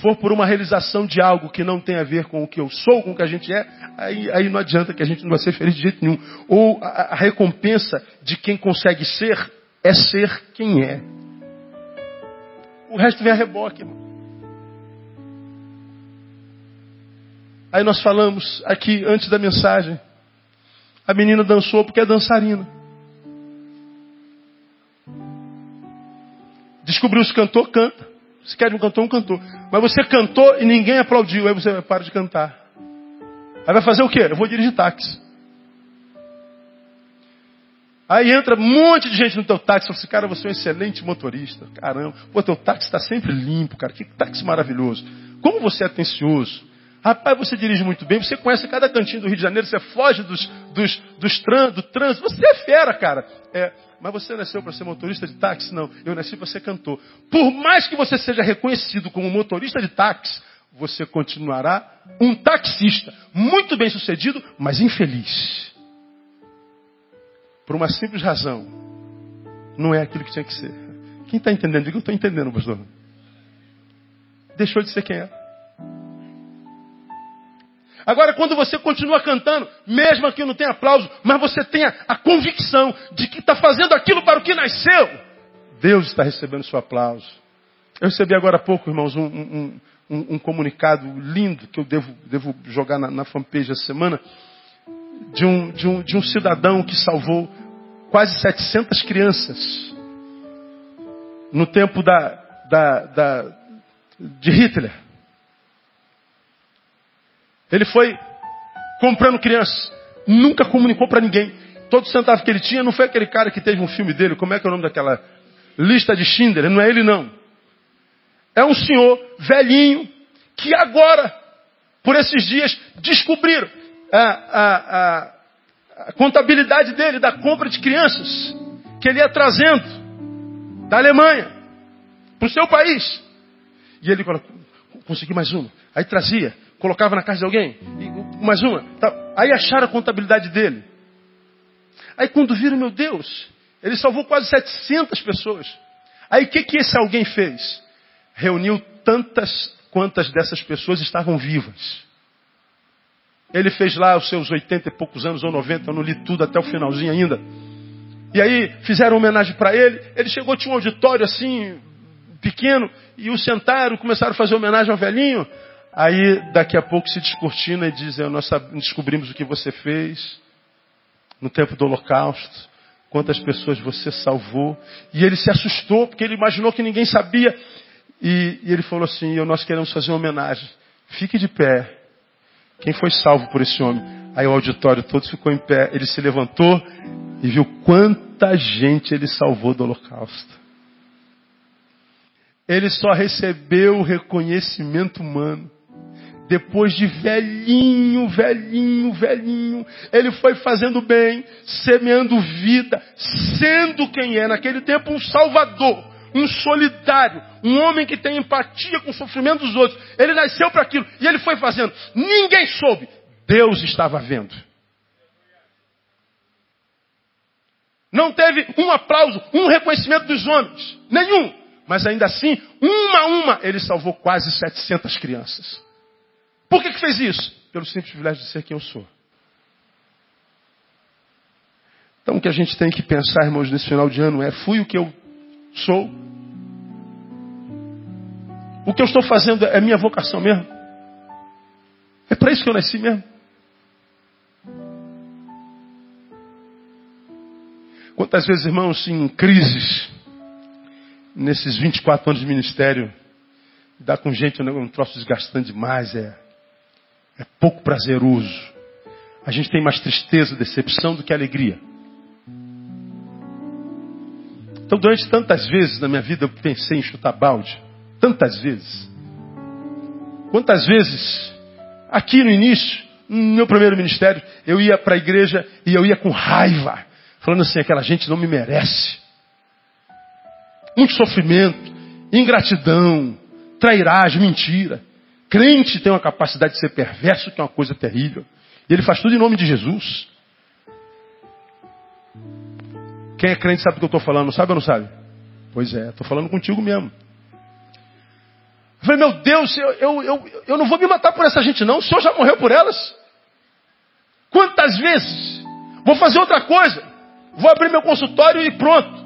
for por uma realização de algo que não tem a ver com o que eu sou, com o que a gente é, aí, aí não adianta que a gente não vai ser feliz de jeito nenhum. Ou a, a recompensa de quem consegue ser é ser quem é. O resto vem a reboque, irmão. Aí nós falamos aqui antes da mensagem. A menina dançou porque é dançarina. Descobriu se cantor, canta. Se quer um cantor, um cantor. Mas você cantou e ninguém aplaudiu, aí você para de cantar. Aí vai fazer o quê? Eu vou dirigir táxi. Aí entra um monte de gente no teu táxi fala assim, cara, você é um excelente motorista. Caramba, pô, teu táxi está sempre limpo, cara. Que táxi maravilhoso. Como você é atencioso. Rapaz, você dirige muito bem, você conhece cada cantinho do Rio de Janeiro, você foge dos, dos, dos tran, do trânsito, você é fera, cara. É, mas você nasceu para ser motorista de táxi? Não, eu nasci para ser cantor. Por mais que você seja reconhecido como motorista de táxi, você continuará um taxista, muito bem sucedido, mas infeliz. Por uma simples razão. Não é aquilo que tinha que ser. Quem está entendendo? Diga, eu estou entendendo, pastor. Deixou de ser quem é. Agora, quando você continua cantando, mesmo que não tenha aplauso, mas você tenha a convicção de que está fazendo aquilo para o que nasceu, Deus está recebendo seu aplauso. Eu recebi agora há pouco, irmãos, um, um, um, um comunicado lindo que eu devo, devo jogar na, na fanpage essa semana, de um, de, um, de um cidadão que salvou quase 700 crianças no tempo da, da, da de Hitler. Ele foi comprando crianças. Nunca comunicou para ninguém. Todo centavo que ele tinha não foi aquele cara que teve um filme dele. Como é que é o nome daquela lista de Schindler? Não é ele não. É um senhor velhinho que agora, por esses dias, descobriram a, a, a, a contabilidade dele da compra de crianças que ele ia trazendo da Alemanha para o seu país. E ele falou, consegui mais uma. Aí trazia colocava na casa de alguém, mais uma. Tá. Aí acharam a contabilidade dele. Aí quando viram, meu Deus, ele salvou quase 700 pessoas. Aí o que, que esse alguém fez? Reuniu tantas quantas dessas pessoas estavam vivas. Ele fez lá os seus 80 e poucos anos, ou 90, eu não li tudo até o finalzinho ainda. E aí fizeram homenagem para ele. Ele chegou, tinha um auditório assim, pequeno, e o sentaram, começaram a fazer homenagem ao velhinho. Aí daqui a pouco se descortina e diz, nós descobrimos o que você fez no tempo do holocausto, quantas pessoas você salvou. E ele se assustou, porque ele imaginou que ninguém sabia. E, e ele falou assim, nós queremos fazer uma homenagem. Fique de pé. Quem foi salvo por esse homem? Aí o auditório todo ficou em pé. Ele se levantou e viu quanta gente ele salvou do holocausto. Ele só recebeu o reconhecimento humano depois de velhinho, velhinho, velhinho, ele foi fazendo bem, semeando vida, sendo quem é naquele tempo um salvador, um solidário, um homem que tem empatia com o sofrimento dos outros. Ele nasceu para aquilo e ele foi fazendo. Ninguém soube, Deus estava vendo. Não teve um aplauso, um reconhecimento dos homens, nenhum. Mas ainda assim, uma a uma, ele salvou quase 700 crianças. Por que, que fez isso? Pelo simples privilégio de ser quem eu sou. Então o que a gente tem que pensar, irmãos, nesse final de ano é: fui o que eu sou? O que eu estou fazendo é minha vocação mesmo? É para isso que eu nasci mesmo? Quantas vezes, irmãos, em crises, nesses 24 anos de ministério, dá com gente um troço desgastante demais, é, é pouco prazeroso. A gente tem mais tristeza, decepção do que alegria. Então, durante tantas vezes na minha vida, eu pensei em chutar balde. Tantas vezes. Quantas vezes, aqui no início, no meu primeiro ministério, eu ia para a igreja e eu ia com raiva, falando assim: aquela gente não me merece. Muito sofrimento, ingratidão, trairagem, mentira. Crente tem uma capacidade de ser perverso, que é uma coisa terrível. E ele faz tudo em nome de Jesus. Quem é crente sabe do que eu estou falando, sabe ou não sabe? Pois é, estou falando contigo mesmo. Eu falei, meu Deus, eu, eu, eu, eu não vou me matar por essa gente não, o Senhor já morreu por elas. Quantas vezes? Vou fazer outra coisa. Vou abrir meu consultório e pronto.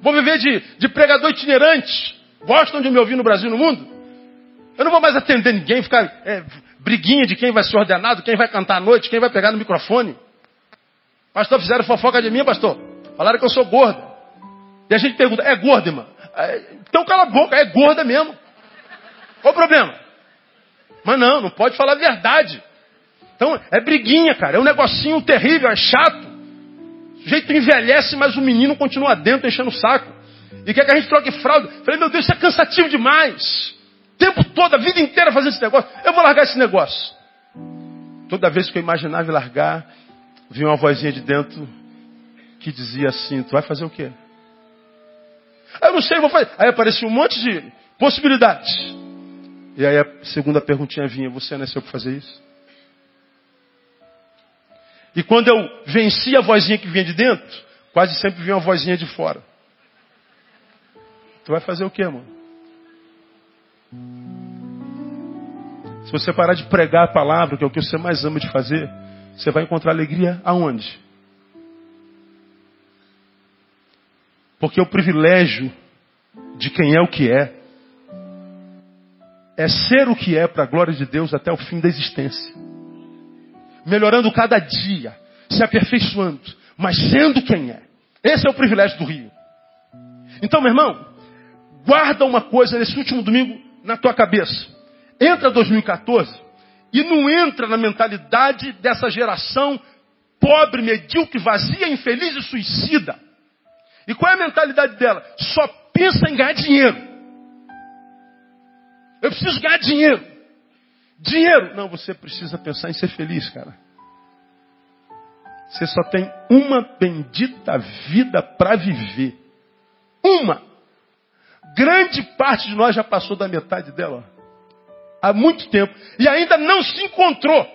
Vou viver de, de pregador itinerante. Gostam de me ouvir no Brasil e no mundo? Eu não vou mais atender ninguém, ficar é, briguinha de quem vai ser ordenado, quem vai cantar à noite, quem vai pegar no microfone. Pastor, fizeram fofoca de mim, pastor. Falaram que eu sou gorda. E a gente pergunta, é gorda, irmã? É, então cala a boca, é gorda mesmo. Qual o problema? Mas não, não pode falar a verdade. Então, é briguinha, cara. É um negocinho terrível, é chato. O jeito envelhece, mas o menino continua dentro, enchendo o saco. E quer que a gente troque fralda. Falei, meu Deus, isso é cansativo demais. Tempo todo, a vida inteira fazendo esse negócio. Eu vou largar esse negócio. Toda vez que eu imaginava largar, vinha uma vozinha de dentro que dizia assim: Tu vai fazer o quê? Eu não sei, eu vou fazer. Aí aparecia um monte de possibilidades. E aí a segunda perguntinha vinha: Você nasceu para fazer isso? E quando eu vencia a vozinha que vinha de dentro, quase sempre vinha uma vozinha de fora. Tu vai fazer o quê, mano? Se você parar de pregar a palavra, que é o que você mais ama de fazer, você vai encontrar alegria aonde? Porque o privilégio de quem é o que é, é ser o que é para a glória de Deus até o fim da existência. Melhorando cada dia, se aperfeiçoando, mas sendo quem é. Esse é o privilégio do Rio. Então, meu irmão, guarda uma coisa nesse último domingo na tua cabeça. Entra 2014 e não entra na mentalidade dessa geração pobre, medíocre, vazia, infeliz e suicida. E qual é a mentalidade dela? Só pensa em ganhar dinheiro. Eu preciso ganhar dinheiro. Dinheiro. Não, você precisa pensar em ser feliz, cara. Você só tem uma bendita vida para viver. Uma. Grande parte de nós já passou da metade dela. Há muito tempo. E ainda não se encontrou.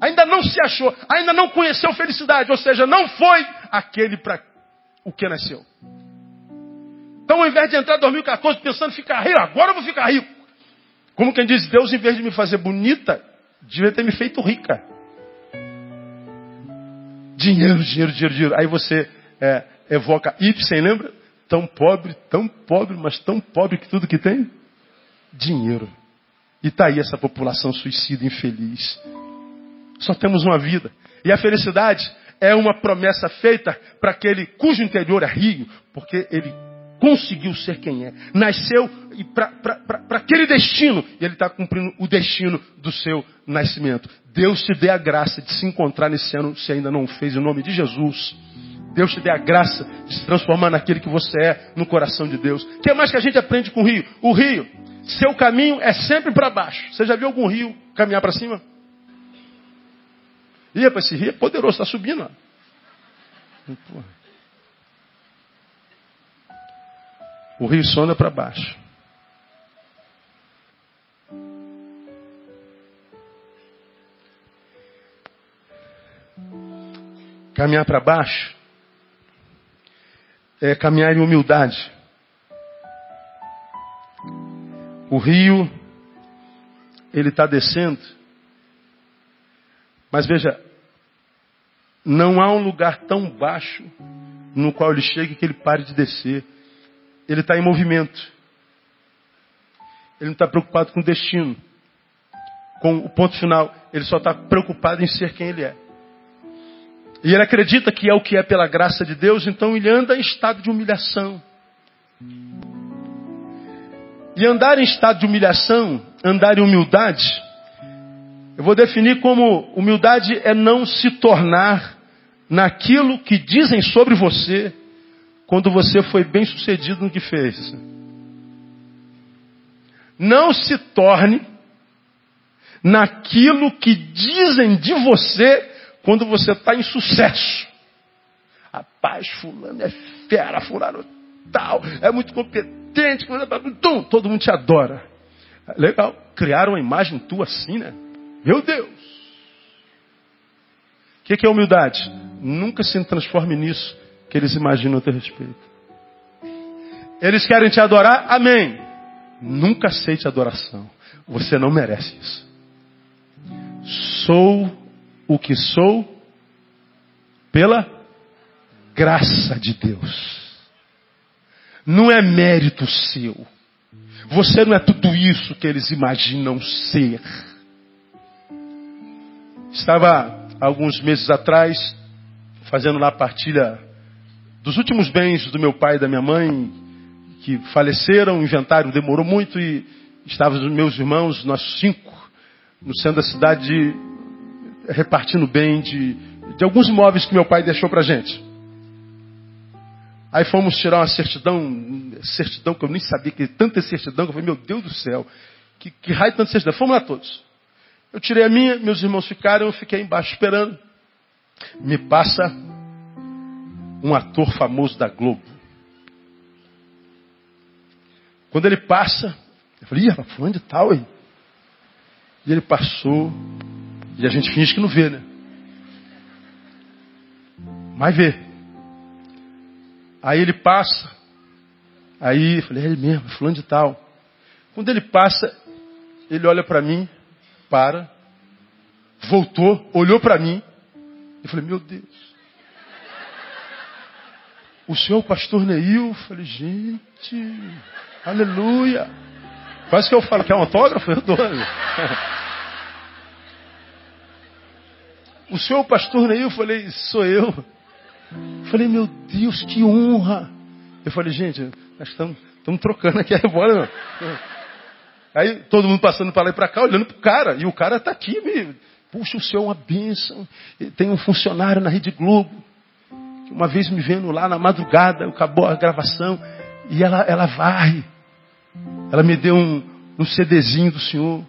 Ainda não se achou. Ainda não conheceu felicidade. Ou seja, não foi aquele para o que nasceu. Então, ao invés de entrar em 2014 pensando em ficar rico, agora eu vou ficar rico. Como quem diz, Deus, em vez de me fazer bonita, devia ter me feito rica. Dinheiro, dinheiro, dinheiro, dinheiro. Aí você é, evoca Ibsen, lembra? Tão pobre, tão pobre, mas tão pobre que tudo que tem? Dinheiro. E está aí essa população suicida, infeliz. Só temos uma vida. E a felicidade é uma promessa feita para aquele cujo interior é rio, porque ele conseguiu ser quem é. Nasceu para aquele destino, e ele está cumprindo o destino do seu nascimento. Deus te dê a graça de se encontrar nesse ano, se ainda não fez, em nome de Jesus. Deus te dê a graça de se transformar naquele que você é no coração de Deus. O que mais que a gente aprende com o rio? O rio, seu caminho é sempre para baixo. Você já viu algum rio caminhar para cima? E rapaz, esse rio é poderoso, está subindo. Ó. O rio só anda para baixo. Caminhar para baixo é caminhar em humildade. O rio, ele está descendo. Mas veja, não há um lugar tão baixo no qual ele chegue que ele pare de descer. Ele está em movimento. Ele não está preocupado com o destino, com o ponto final. Ele só está preocupado em ser quem ele é. E ele acredita que é o que é pela graça de Deus, então ele anda em estado de humilhação. E andar em estado de humilhação, andar em humildade, eu vou definir como humildade é não se tornar naquilo que dizem sobre você quando você foi bem sucedido no que fez. Não se torne naquilo que dizem de você quando você está em sucesso. Rapaz, fulano é fera, fulano tal, é muito competente, todo mundo te adora. Legal, criaram uma imagem tua assim, né? Meu Deus! O que, é humildade? Nunca se transforme nisso que eles imaginam a teu respeito. Eles querem te adorar? Amém. Nunca aceite adoração. Você não merece isso. Sou o que sou pela graça de Deus. Não é mérito seu. Você não é tudo isso que eles imaginam ser. Estava alguns meses atrás fazendo lá a partilha dos últimos bens do meu pai e da minha mãe que faleceram, o inventário demorou muito e estavam os meus irmãos, nós cinco, no centro da cidade repartindo bem de, de alguns imóveis que meu pai deixou para gente. Aí fomos tirar uma certidão, certidão que eu nem sabia que tanta certidão, que eu falei, meu Deus do céu, que, que raio tanta certidão. Fomos lá todos. Eu tirei a minha, meus irmãos ficaram, eu fiquei embaixo esperando. Me passa um ator famoso da Globo. Quando ele passa, eu falei, ih, fulano de tal, hein? E ele passou, e a gente finge que não vê, né? Mas vê. Aí ele passa. Aí eu falei, é ele mesmo, fulano de tal. Quando ele passa, ele olha para mim, para, voltou, olhou para mim. Eu falei, meu Deus. O senhor o pastor Neil? Eu falei, gente, aleluia. Quase que eu falo que é um autógrafo, eu dou. O senhor, pastor Neil, eu falei, sou eu. Falei, meu Deus, que honra. Eu falei, gente, nós estamos, trocando aqui, bora. Aí todo mundo passando para lá e para cá, olhando para o cara. E o cara está aqui, me, puxa, o senhor é uma bênção. Tem um funcionário na Rede Globo. Que uma vez me vendo lá na madrugada, acabou a gravação. E ela, ela vai. Ela me deu um, um CDzinho do senhor.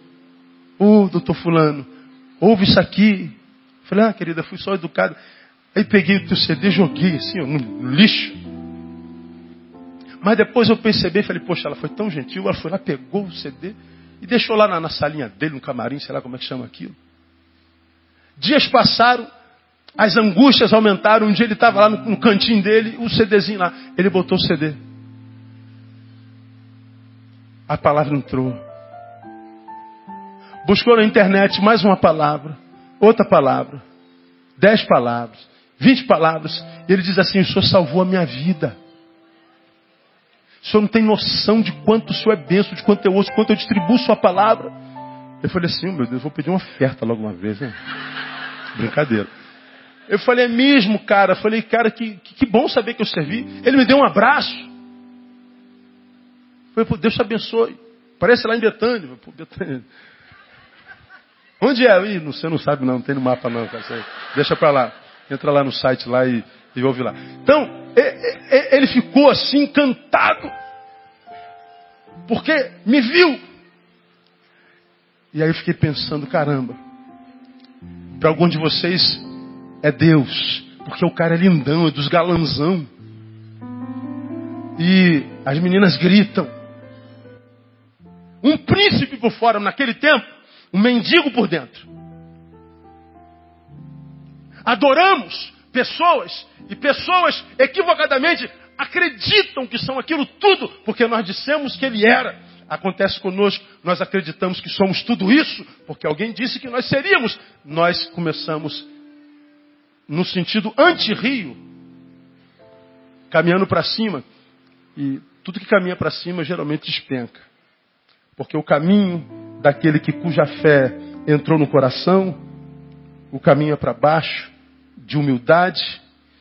Ô, oh, doutor fulano, ouve isso aqui. Falei, ah, querida, fui só educado. Aí peguei o teu CD, joguei assim, no lixo. Mas depois eu percebi, falei, poxa, ela foi tão gentil, ela foi lá, pegou o CD e deixou lá na, na salinha dele, no camarim, sei lá como é que chama aquilo. Dias passaram, as angústias aumentaram. Um dia ele estava lá no, no, cantinho dele, o CDzinho lá. Ele botou o CD. A palavra entrou. Buscou na internet mais uma palavra outra palavra, dez palavras, vinte palavras. Ele diz assim: O Senhor salvou a minha vida. O Senhor não tem noção de quanto o Senhor é benção, de quanto eu ouço, quanto eu distribuo Sua palavra. Eu falei assim: Meu Deus, vou pedir uma oferta logo uma vez. Né? Brincadeira. Eu falei: É mesmo, cara. Eu falei: Cara, que, que, bom saber que eu servi. Ele me deu um abraço. Eu falei: Deus te abençoe. Parece lá em Betânia. Pô, Betânia. Onde é? Ih, você não sabe não, não tem no mapa não. Cara. Deixa para lá. Entra lá no site lá e, e ouve lá. Então, ele ficou assim encantado. Porque me viu. E aí eu fiquei pensando, caramba. Para algum de vocês é Deus. Porque o cara é lindão, é dos galanzão. E as meninas gritam. Um príncipe por fora naquele tempo um mendigo por dentro. Adoramos pessoas e pessoas equivocadamente acreditam que são aquilo tudo porque nós dissemos que ele era. acontece conosco, nós acreditamos que somos tudo isso, porque alguém disse que nós seríamos. Nós começamos no sentido anti-rio, caminhando para cima. E tudo que caminha para cima geralmente despenca. Porque o caminho daquele que cuja fé entrou no coração, o caminho é para baixo, de humildade,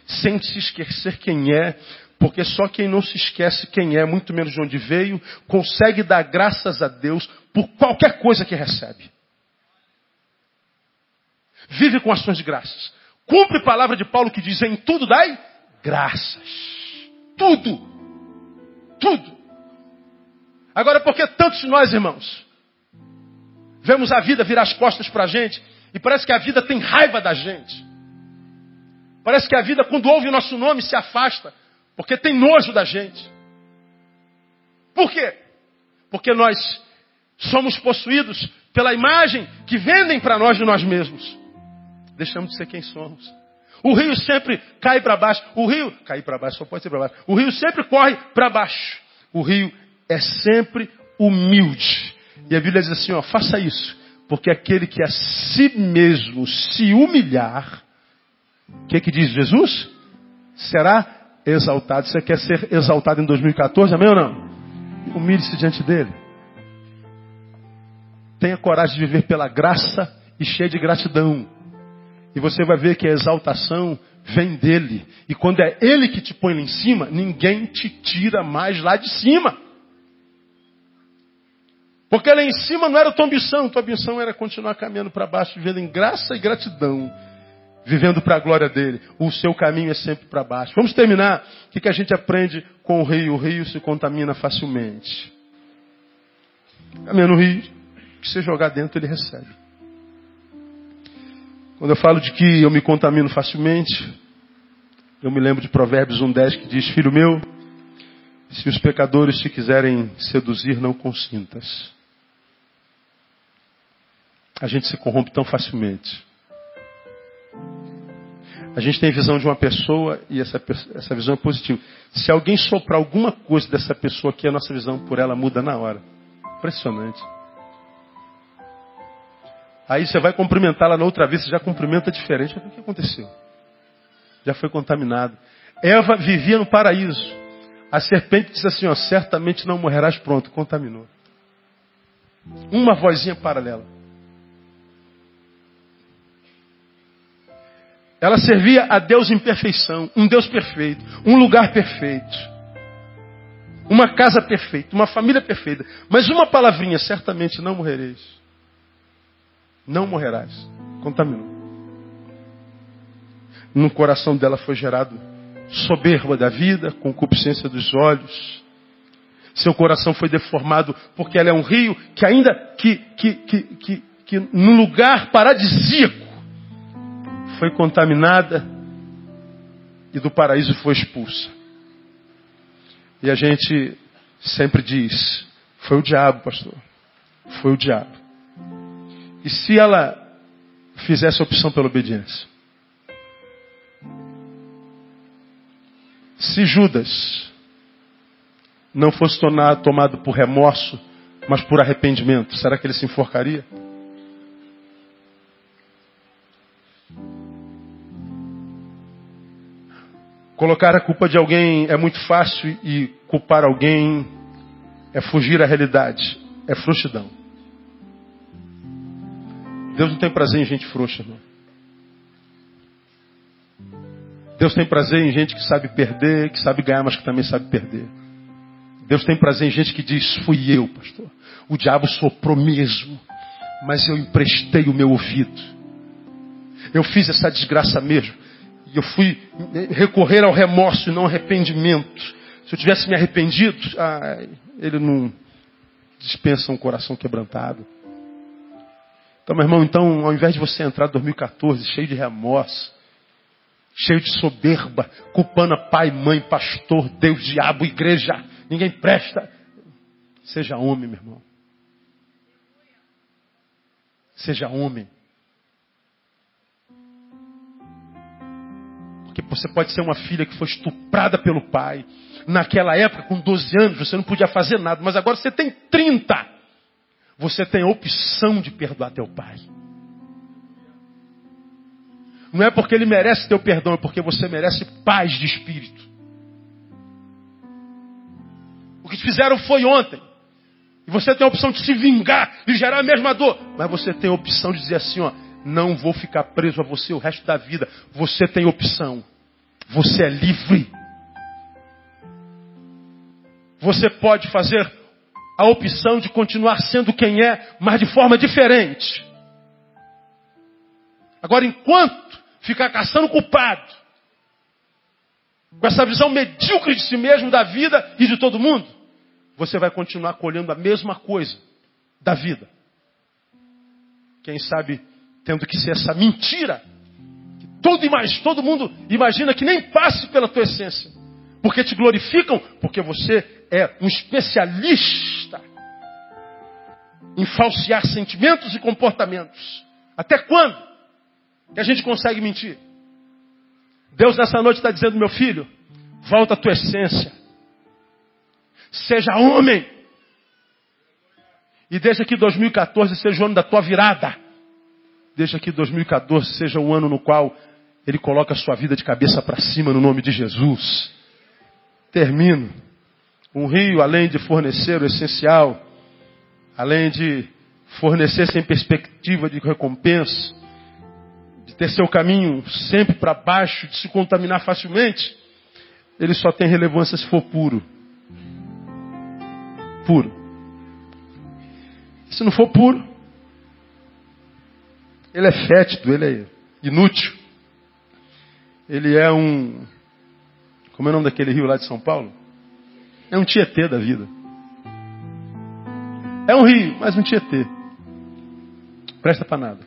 sem se esquecer quem é, porque só quem não se esquece quem é, muito menos de onde veio, consegue dar graças a Deus por qualquer coisa que recebe. Vive com ações de graças. Cumpre a palavra de Paulo que diz: em tudo dai graças. Tudo. Tudo. Agora, por que tantos de nós, irmãos, vemos a vida virar as costas para a gente e parece que a vida tem raiva da gente? Parece que a vida, quando ouve o nosso nome, se afasta. Porque tem nojo da gente. Por quê? Porque nós somos possuídos pela imagem que vendem para nós de nós mesmos. Deixamos de ser quem somos. O rio sempre cai para baixo. O rio, cair para baixo, só pode ser para baixo. O rio sempre corre para baixo. O rio é sempre humilde. E a Bíblia diz assim, ó, faça isso. Porque aquele que a si mesmo se humilhar, o que, que diz Jesus? Será exaltado. Você quer ser exaltado em 2014, amém ou não? Humilhe-se diante dele. Tenha coragem de viver pela graça e cheio de gratidão. E você vai ver que a exaltação vem dele. E quando é ele que te põe lá em cima, ninguém te tira mais lá de cima. Porque lá em cima não era tua ambição, tua ambição era continuar caminhando para baixo, vivendo em graça e gratidão vivendo para a glória dele. O seu caminho é sempre para baixo. Vamos terminar. O que, que a gente aprende com o rio? O rio se contamina facilmente. Caminha no rio, que você jogar dentro, ele recebe. Quando eu falo de que eu me contamino facilmente, eu me lembro de Provérbios 1,10 que diz: Filho meu, se os pecadores te quiserem seduzir, não consintas. A gente se corrompe tão facilmente. A gente tem visão de uma pessoa e essa, essa visão é positiva. Se alguém soprar alguma coisa dessa pessoa aqui, a nossa visão por ela muda na hora. Impressionante. Aí você vai cumprimentá-la na outra vez, você já cumprimenta diferente. O que aconteceu? Já foi contaminado. Eva vivia no paraíso. A serpente disse assim: ó, certamente não morrerás. Pronto, contaminou. Uma vozinha paralela. Ela servia a Deus em perfeição, um Deus perfeito, um lugar perfeito, uma casa perfeita, uma família perfeita. Mas uma palavrinha, certamente não morrereis. Não morrerás. Contaminou. No coração dela foi gerado soberba da vida, concupiscência dos olhos. Seu coração foi deformado porque ela é um rio que ainda que, que, que, que, que no lugar paradisíaco foi contaminada e do paraíso foi expulsa. E a gente sempre diz: foi o diabo, pastor. Foi o diabo. E se ela fizesse a opção pela obediência? Se Judas não fosse tomado por remorso, mas por arrependimento, será que ele se enforcaria? Colocar a culpa de alguém é muito fácil e culpar alguém é fugir à realidade, é frouxidão. Deus não tem prazer em gente frouxa, irmão. Deus tem prazer em gente que sabe perder, que sabe ganhar, mas que também sabe perder. Deus tem prazer em gente que diz: Fui eu, pastor. O diabo soprou mesmo, mas eu emprestei o meu ouvido. Eu fiz essa desgraça mesmo eu fui recorrer ao remorso e não ao arrependimento. Se eu tivesse me arrependido, ah, ele não dispensa um coração quebrantado. Então, meu irmão, então, ao invés de você entrar em 2014 cheio de remorso, cheio de soberba, culpando pai, mãe, pastor, Deus, diabo, igreja, ninguém presta. Seja homem, meu irmão. Seja homem. Porque Você pode ser uma filha que foi estuprada pelo pai. Naquela época, com 12 anos, você não podia fazer nada, mas agora você tem 30. Você tem a opção de perdoar teu pai. Não é porque ele merece teu perdão, é porque você merece paz de espírito. O que te fizeram foi ontem. E você tem a opção de se vingar e gerar a mesma dor. Mas você tem a opção de dizer assim, ó, não vou ficar preso a você o resto da vida. Você tem opção. Você é livre. Você pode fazer a opção de continuar sendo quem é, mas de forma diferente. Agora, enquanto ficar caçando culpado, com essa visão medíocre de si mesmo, da vida e de todo mundo, você vai continuar colhendo a mesma coisa da vida. Quem sabe tendo que ser essa mentira que todo, todo mundo imagina que nem passe pela tua essência. Porque te glorificam, porque você é um especialista em falsear sentimentos e comportamentos. Até quando que a gente consegue mentir? Deus nessa noite está dizendo, meu filho, volta à tua essência. Seja homem. E deixa que 2014 seja o ano da tua virada. Deixa que 2014 seja o ano no qual Ele coloca a sua vida de cabeça para cima no nome de Jesus. Termino. Um rio, além de fornecer o essencial, além de fornecer sem perspectiva de recompensa, de ter seu caminho sempre para baixo, de se contaminar facilmente, ele só tem relevância se for puro. Puro. Se não for puro, ele é fétido, ele é inútil. Ele é um. Como é o nome daquele rio lá de São Paulo? É um Tietê da vida. É um rio, mas um Tietê. Presta para nada.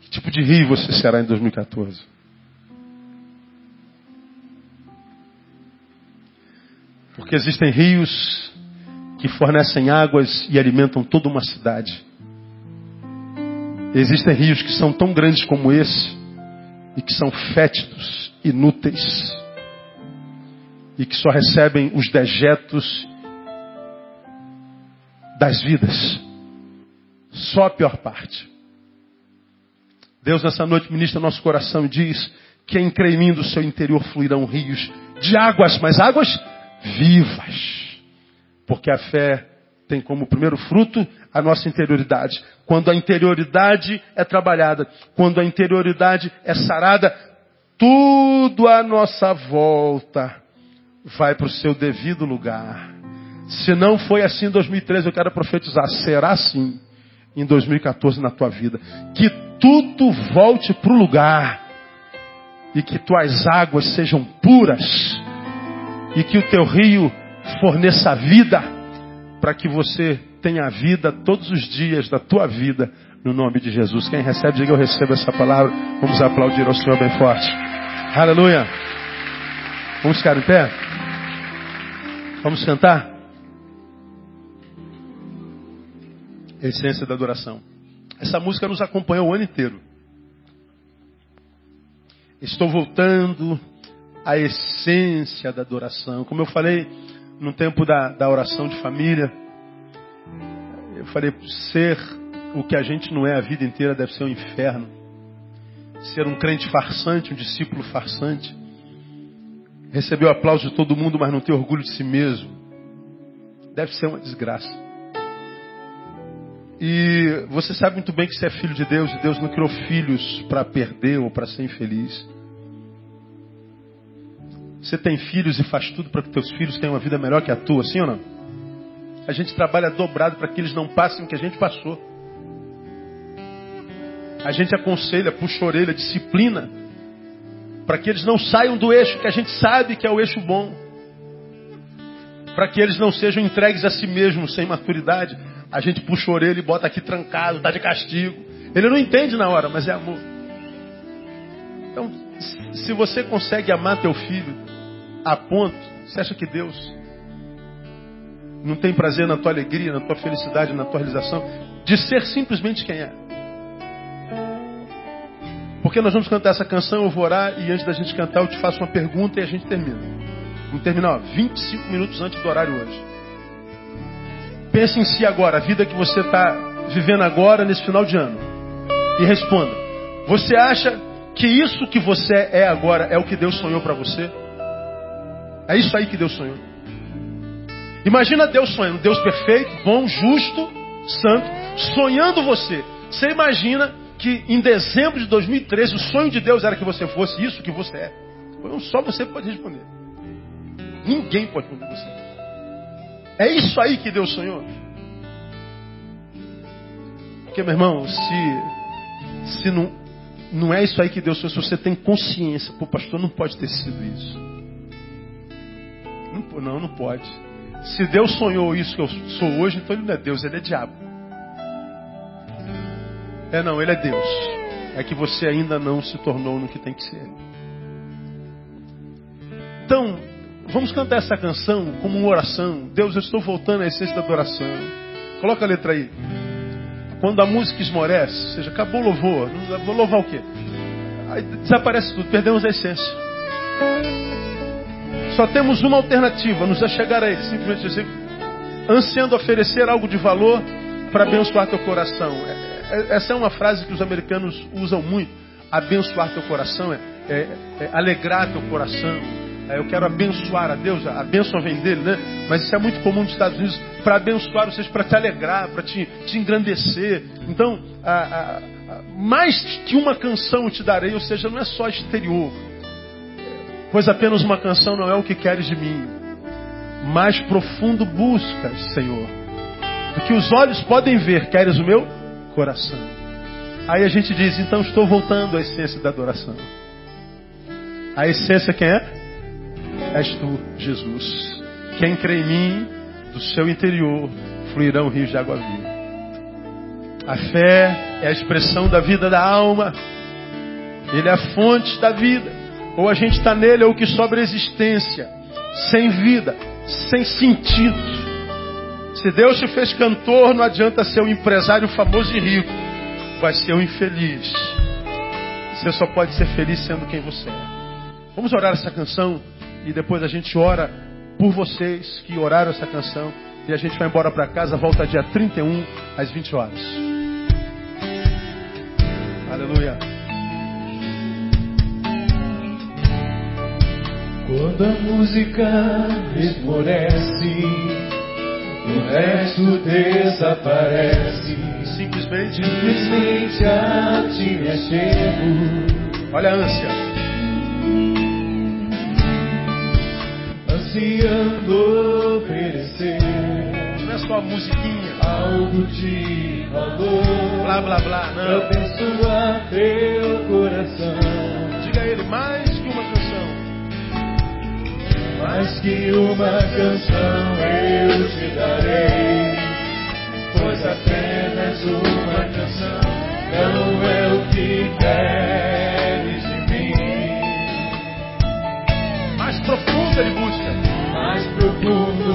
Que tipo de rio você será em 2014? Porque existem rios que fornecem águas e alimentam toda uma cidade. Existem rios que são tão grandes como esse e que são fétidos, inúteis e que só recebem os dejetos das vidas. Só a pior parte. Deus nessa noite ministra nosso coração e diz: quem crê em mim do seu interior fluirão rios de águas, mas águas vivas. Porque a fé tem como primeiro fruto a nossa interioridade. Quando a interioridade é trabalhada, quando a interioridade é sarada, tudo à nossa volta vai para o seu devido lugar. Se não foi assim em 2013, eu quero profetizar, será assim em 2014 na tua vida. Que tudo volte para o lugar e que tuas águas sejam puras e que o teu rio forneça vida para que você tenha vida todos os dias da tua vida, no nome de Jesus. Quem recebe, diga eu recebo essa palavra. Vamos aplaudir ao Senhor bem forte. Aleluia. Vamos ficar em pé? Vamos cantar? Essência da adoração. Essa música nos acompanhou o ano inteiro. Estou voltando à essência da adoração. Como eu falei, no tempo da, da oração de família, eu falei, ser o que a gente não é a vida inteira deve ser um inferno. Ser um crente farsante, um discípulo farsante. Receber o aplauso de todo mundo, mas não ter orgulho de si mesmo. Deve ser uma desgraça. E você sabe muito bem que você é filho de Deus e Deus não criou filhos para perder ou para ser infeliz. Você tem filhos e faz tudo para que teus filhos tenham uma vida melhor que a tua, sim ou não? A gente trabalha dobrado para que eles não passem o que a gente passou. A gente aconselha, puxa a orelha, disciplina, para que eles não saiam do eixo que a gente sabe que é o eixo bom. Para que eles não sejam entregues a si mesmos sem maturidade. A gente puxa a orelha e bota aqui trancado, está de castigo. Ele não entende na hora, mas é amor. Então, se você consegue amar teu filho, a ponto, você acha que Deus não tem prazer na tua alegria, na tua felicidade, na tua realização, de ser simplesmente quem é? Porque nós vamos cantar essa canção, eu vou orar e antes da gente cantar eu te faço uma pergunta e a gente termina. Vamos terminar, ó, 25 minutos antes do horário hoje. Pense em si agora, a vida que você está vivendo agora, nesse final de ano. E responda: Você acha que isso que você é agora é o que Deus sonhou para você? É isso aí que Deus sonhou. Imagina Deus sonhando, Deus perfeito, bom, justo, santo, sonhando você. Você imagina que em dezembro de 2013 o sonho de Deus era que você fosse isso que você é? Só você pode responder. Ninguém pode responder você. É isso aí que Deus sonhou. Porque, meu irmão, se, se não, não é isso aí que Deus sonhou, se você tem consciência, pô, pastor, não pode ter sido isso. Não, não, não pode. Se Deus sonhou isso que eu sou hoje, então ele não é Deus, ele é diabo. É não, ele é Deus. É que você ainda não se tornou no que tem que ser. Então, vamos cantar essa canção como uma oração. Deus, eu estou voltando à essência da adoração. Coloca a letra aí. Quando a música esmorece, ou seja, acabou o louvor, vou louvar o quê? Aí desaparece tudo, perdemos a essência. Só temos uma alternativa, nos achegar a Ele, simplesmente dizer, ansiando oferecer algo de valor para abençoar teu coração. É, é, essa é uma frase que os americanos usam muito. Abençoar teu coração é, é, é alegrar teu coração. É, eu quero abençoar a Deus, a bênção vem dele, né? Mas isso é muito comum nos Estados Unidos para abençoar, seja, para te alegrar, para te, te engrandecer. Então, a, a, a, mais que uma canção eu te darei, ou seja, não é só exterior Pois apenas uma canção não é o que queres de mim. Mais profundo buscas, Senhor. Do que os olhos podem ver, queres o meu coração. Aí a gente diz, então estou voltando à essência da adoração. A essência quem é? És tu, Jesus. Quem crê em mim, do seu interior fluirão rios de água viva. A fé é a expressão da vida da alma. Ele é a fonte da vida. Ou a gente está nele, ou que sobra existência, sem vida, sem sentido. Se Deus te fez cantor, não adianta ser um empresário famoso e rico. Vai ser um infeliz. Você só pode ser feliz sendo quem você é. Vamos orar essa canção e depois a gente ora por vocês que oraram essa canção. E a gente vai embora para casa, volta dia 31 às 20 horas. Aleluia. Quando a música esmorece, o resto desaparece. Simplesmente, simplesmente a ti me chego. Olha a ânsia. Ansiando oferecer. Não é só a musiquinha. Algo de valor. Blá blá blá, não. Abençoar teu coração. Diga a ele mais. Mais que uma canção eu te darei, pois apenas uma canção não é o que queres de mim. Mais profundo ele busca, mais profundo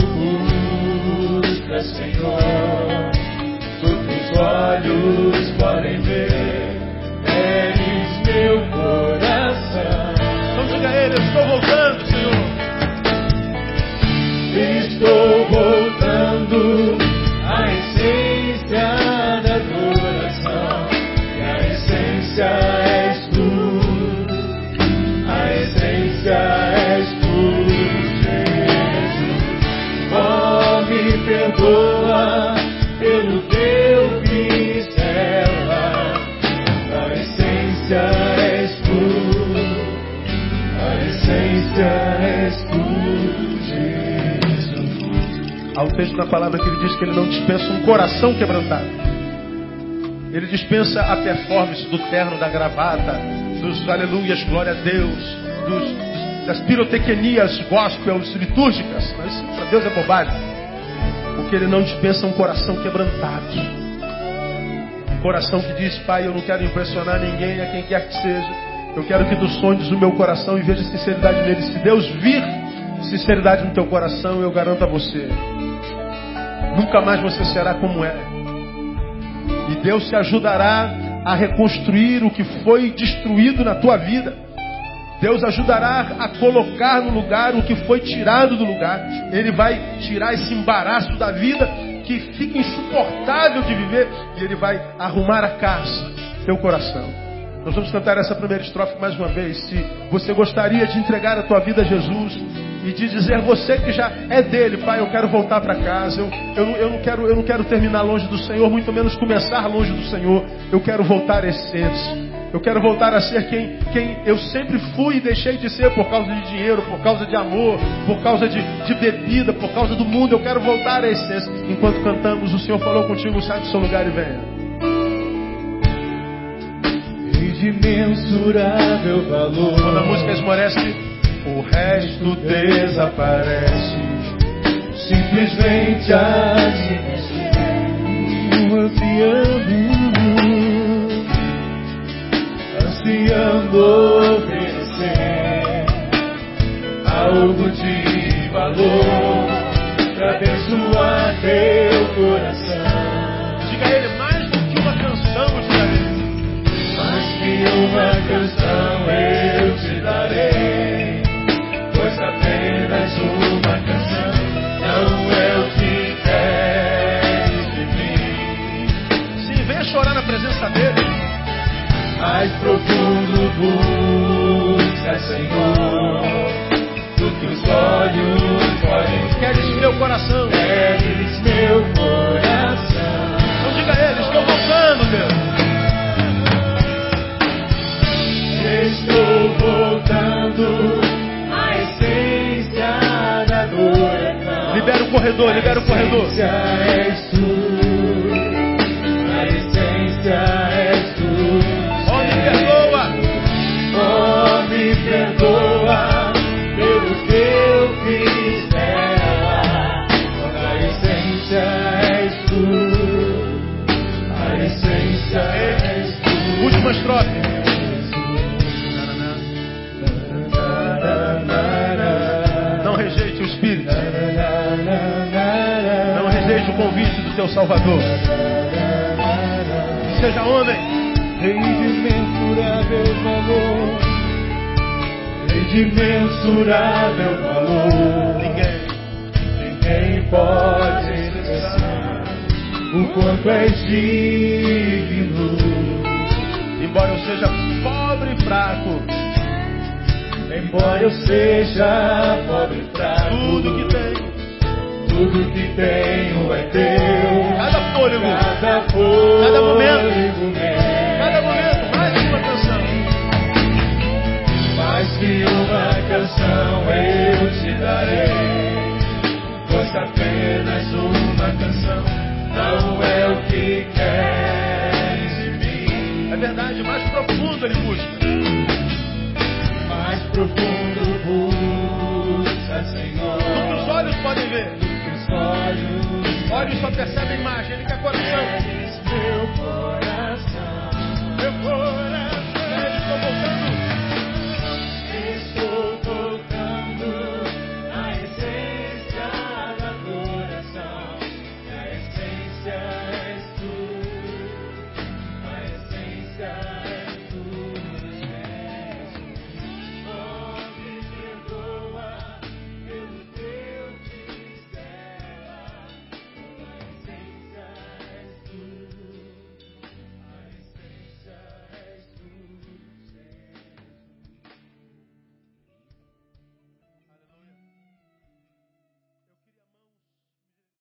busca, Senhor. Os olhos podem ver, eres meu coração. Então diga a ele, eu estou voltando, na palavra que ele diz que ele não dispensa um coração quebrantado. Ele dispensa a performance do terno, da gravata, dos aleluias, glória a Deus, dos, das pirotecnias gospels litúrgicas. Mas isso para Deus é bobagem. Porque ele não dispensa um coração quebrantado. Um coração que diz, Pai, eu não quero impressionar ninguém, a quem quer que seja. Eu quero que tu sondes o meu coração e veja sinceridade nele. Se Deus vir sinceridade no teu coração, eu garanto a você. Nunca mais você será como é. E Deus te ajudará a reconstruir o que foi destruído na tua vida. Deus ajudará a colocar no lugar o que foi tirado do lugar. Ele vai tirar esse embaraço da vida que fica insuportável de viver e ele vai arrumar a casa, teu coração. Nós vamos cantar essa primeira estrofe mais uma vez. Se você gostaria de entregar a tua vida a Jesus e de dizer você que já é dele, Pai, eu quero voltar para casa. Eu, eu, eu, não quero, eu não quero terminar longe do Senhor, muito menos começar longe do Senhor. Eu quero voltar à essência. Eu quero voltar a ser quem, quem eu sempre fui e deixei de ser por causa de dinheiro, por causa de amor, por causa de, de bebida, por causa do mundo. Eu quero voltar à essência. Enquanto cantamos, o Senhor falou contigo, sai do seu lugar e venha. de imensurável valor. Quando a música esmorece, o resto desaparece. Simplesmente admitindo, ansiando, ansiando oferecer algo de valor para abençoar teu coração. Diga a ele mais do que uma canção, Israel. Mais que uma canção eu presença dele. Mais profundo busca, Senhor, do que os olhos podem Queres meu coração. Queres meu coração. Então diga a ele, estou voltando, Deus. Estou voltando à essência da adoração. Libera o corredor, libera o corredor. A eu seja pobre fraco, tudo que tenho, tudo que tenho é teu. cada fôlego, Cada fôlego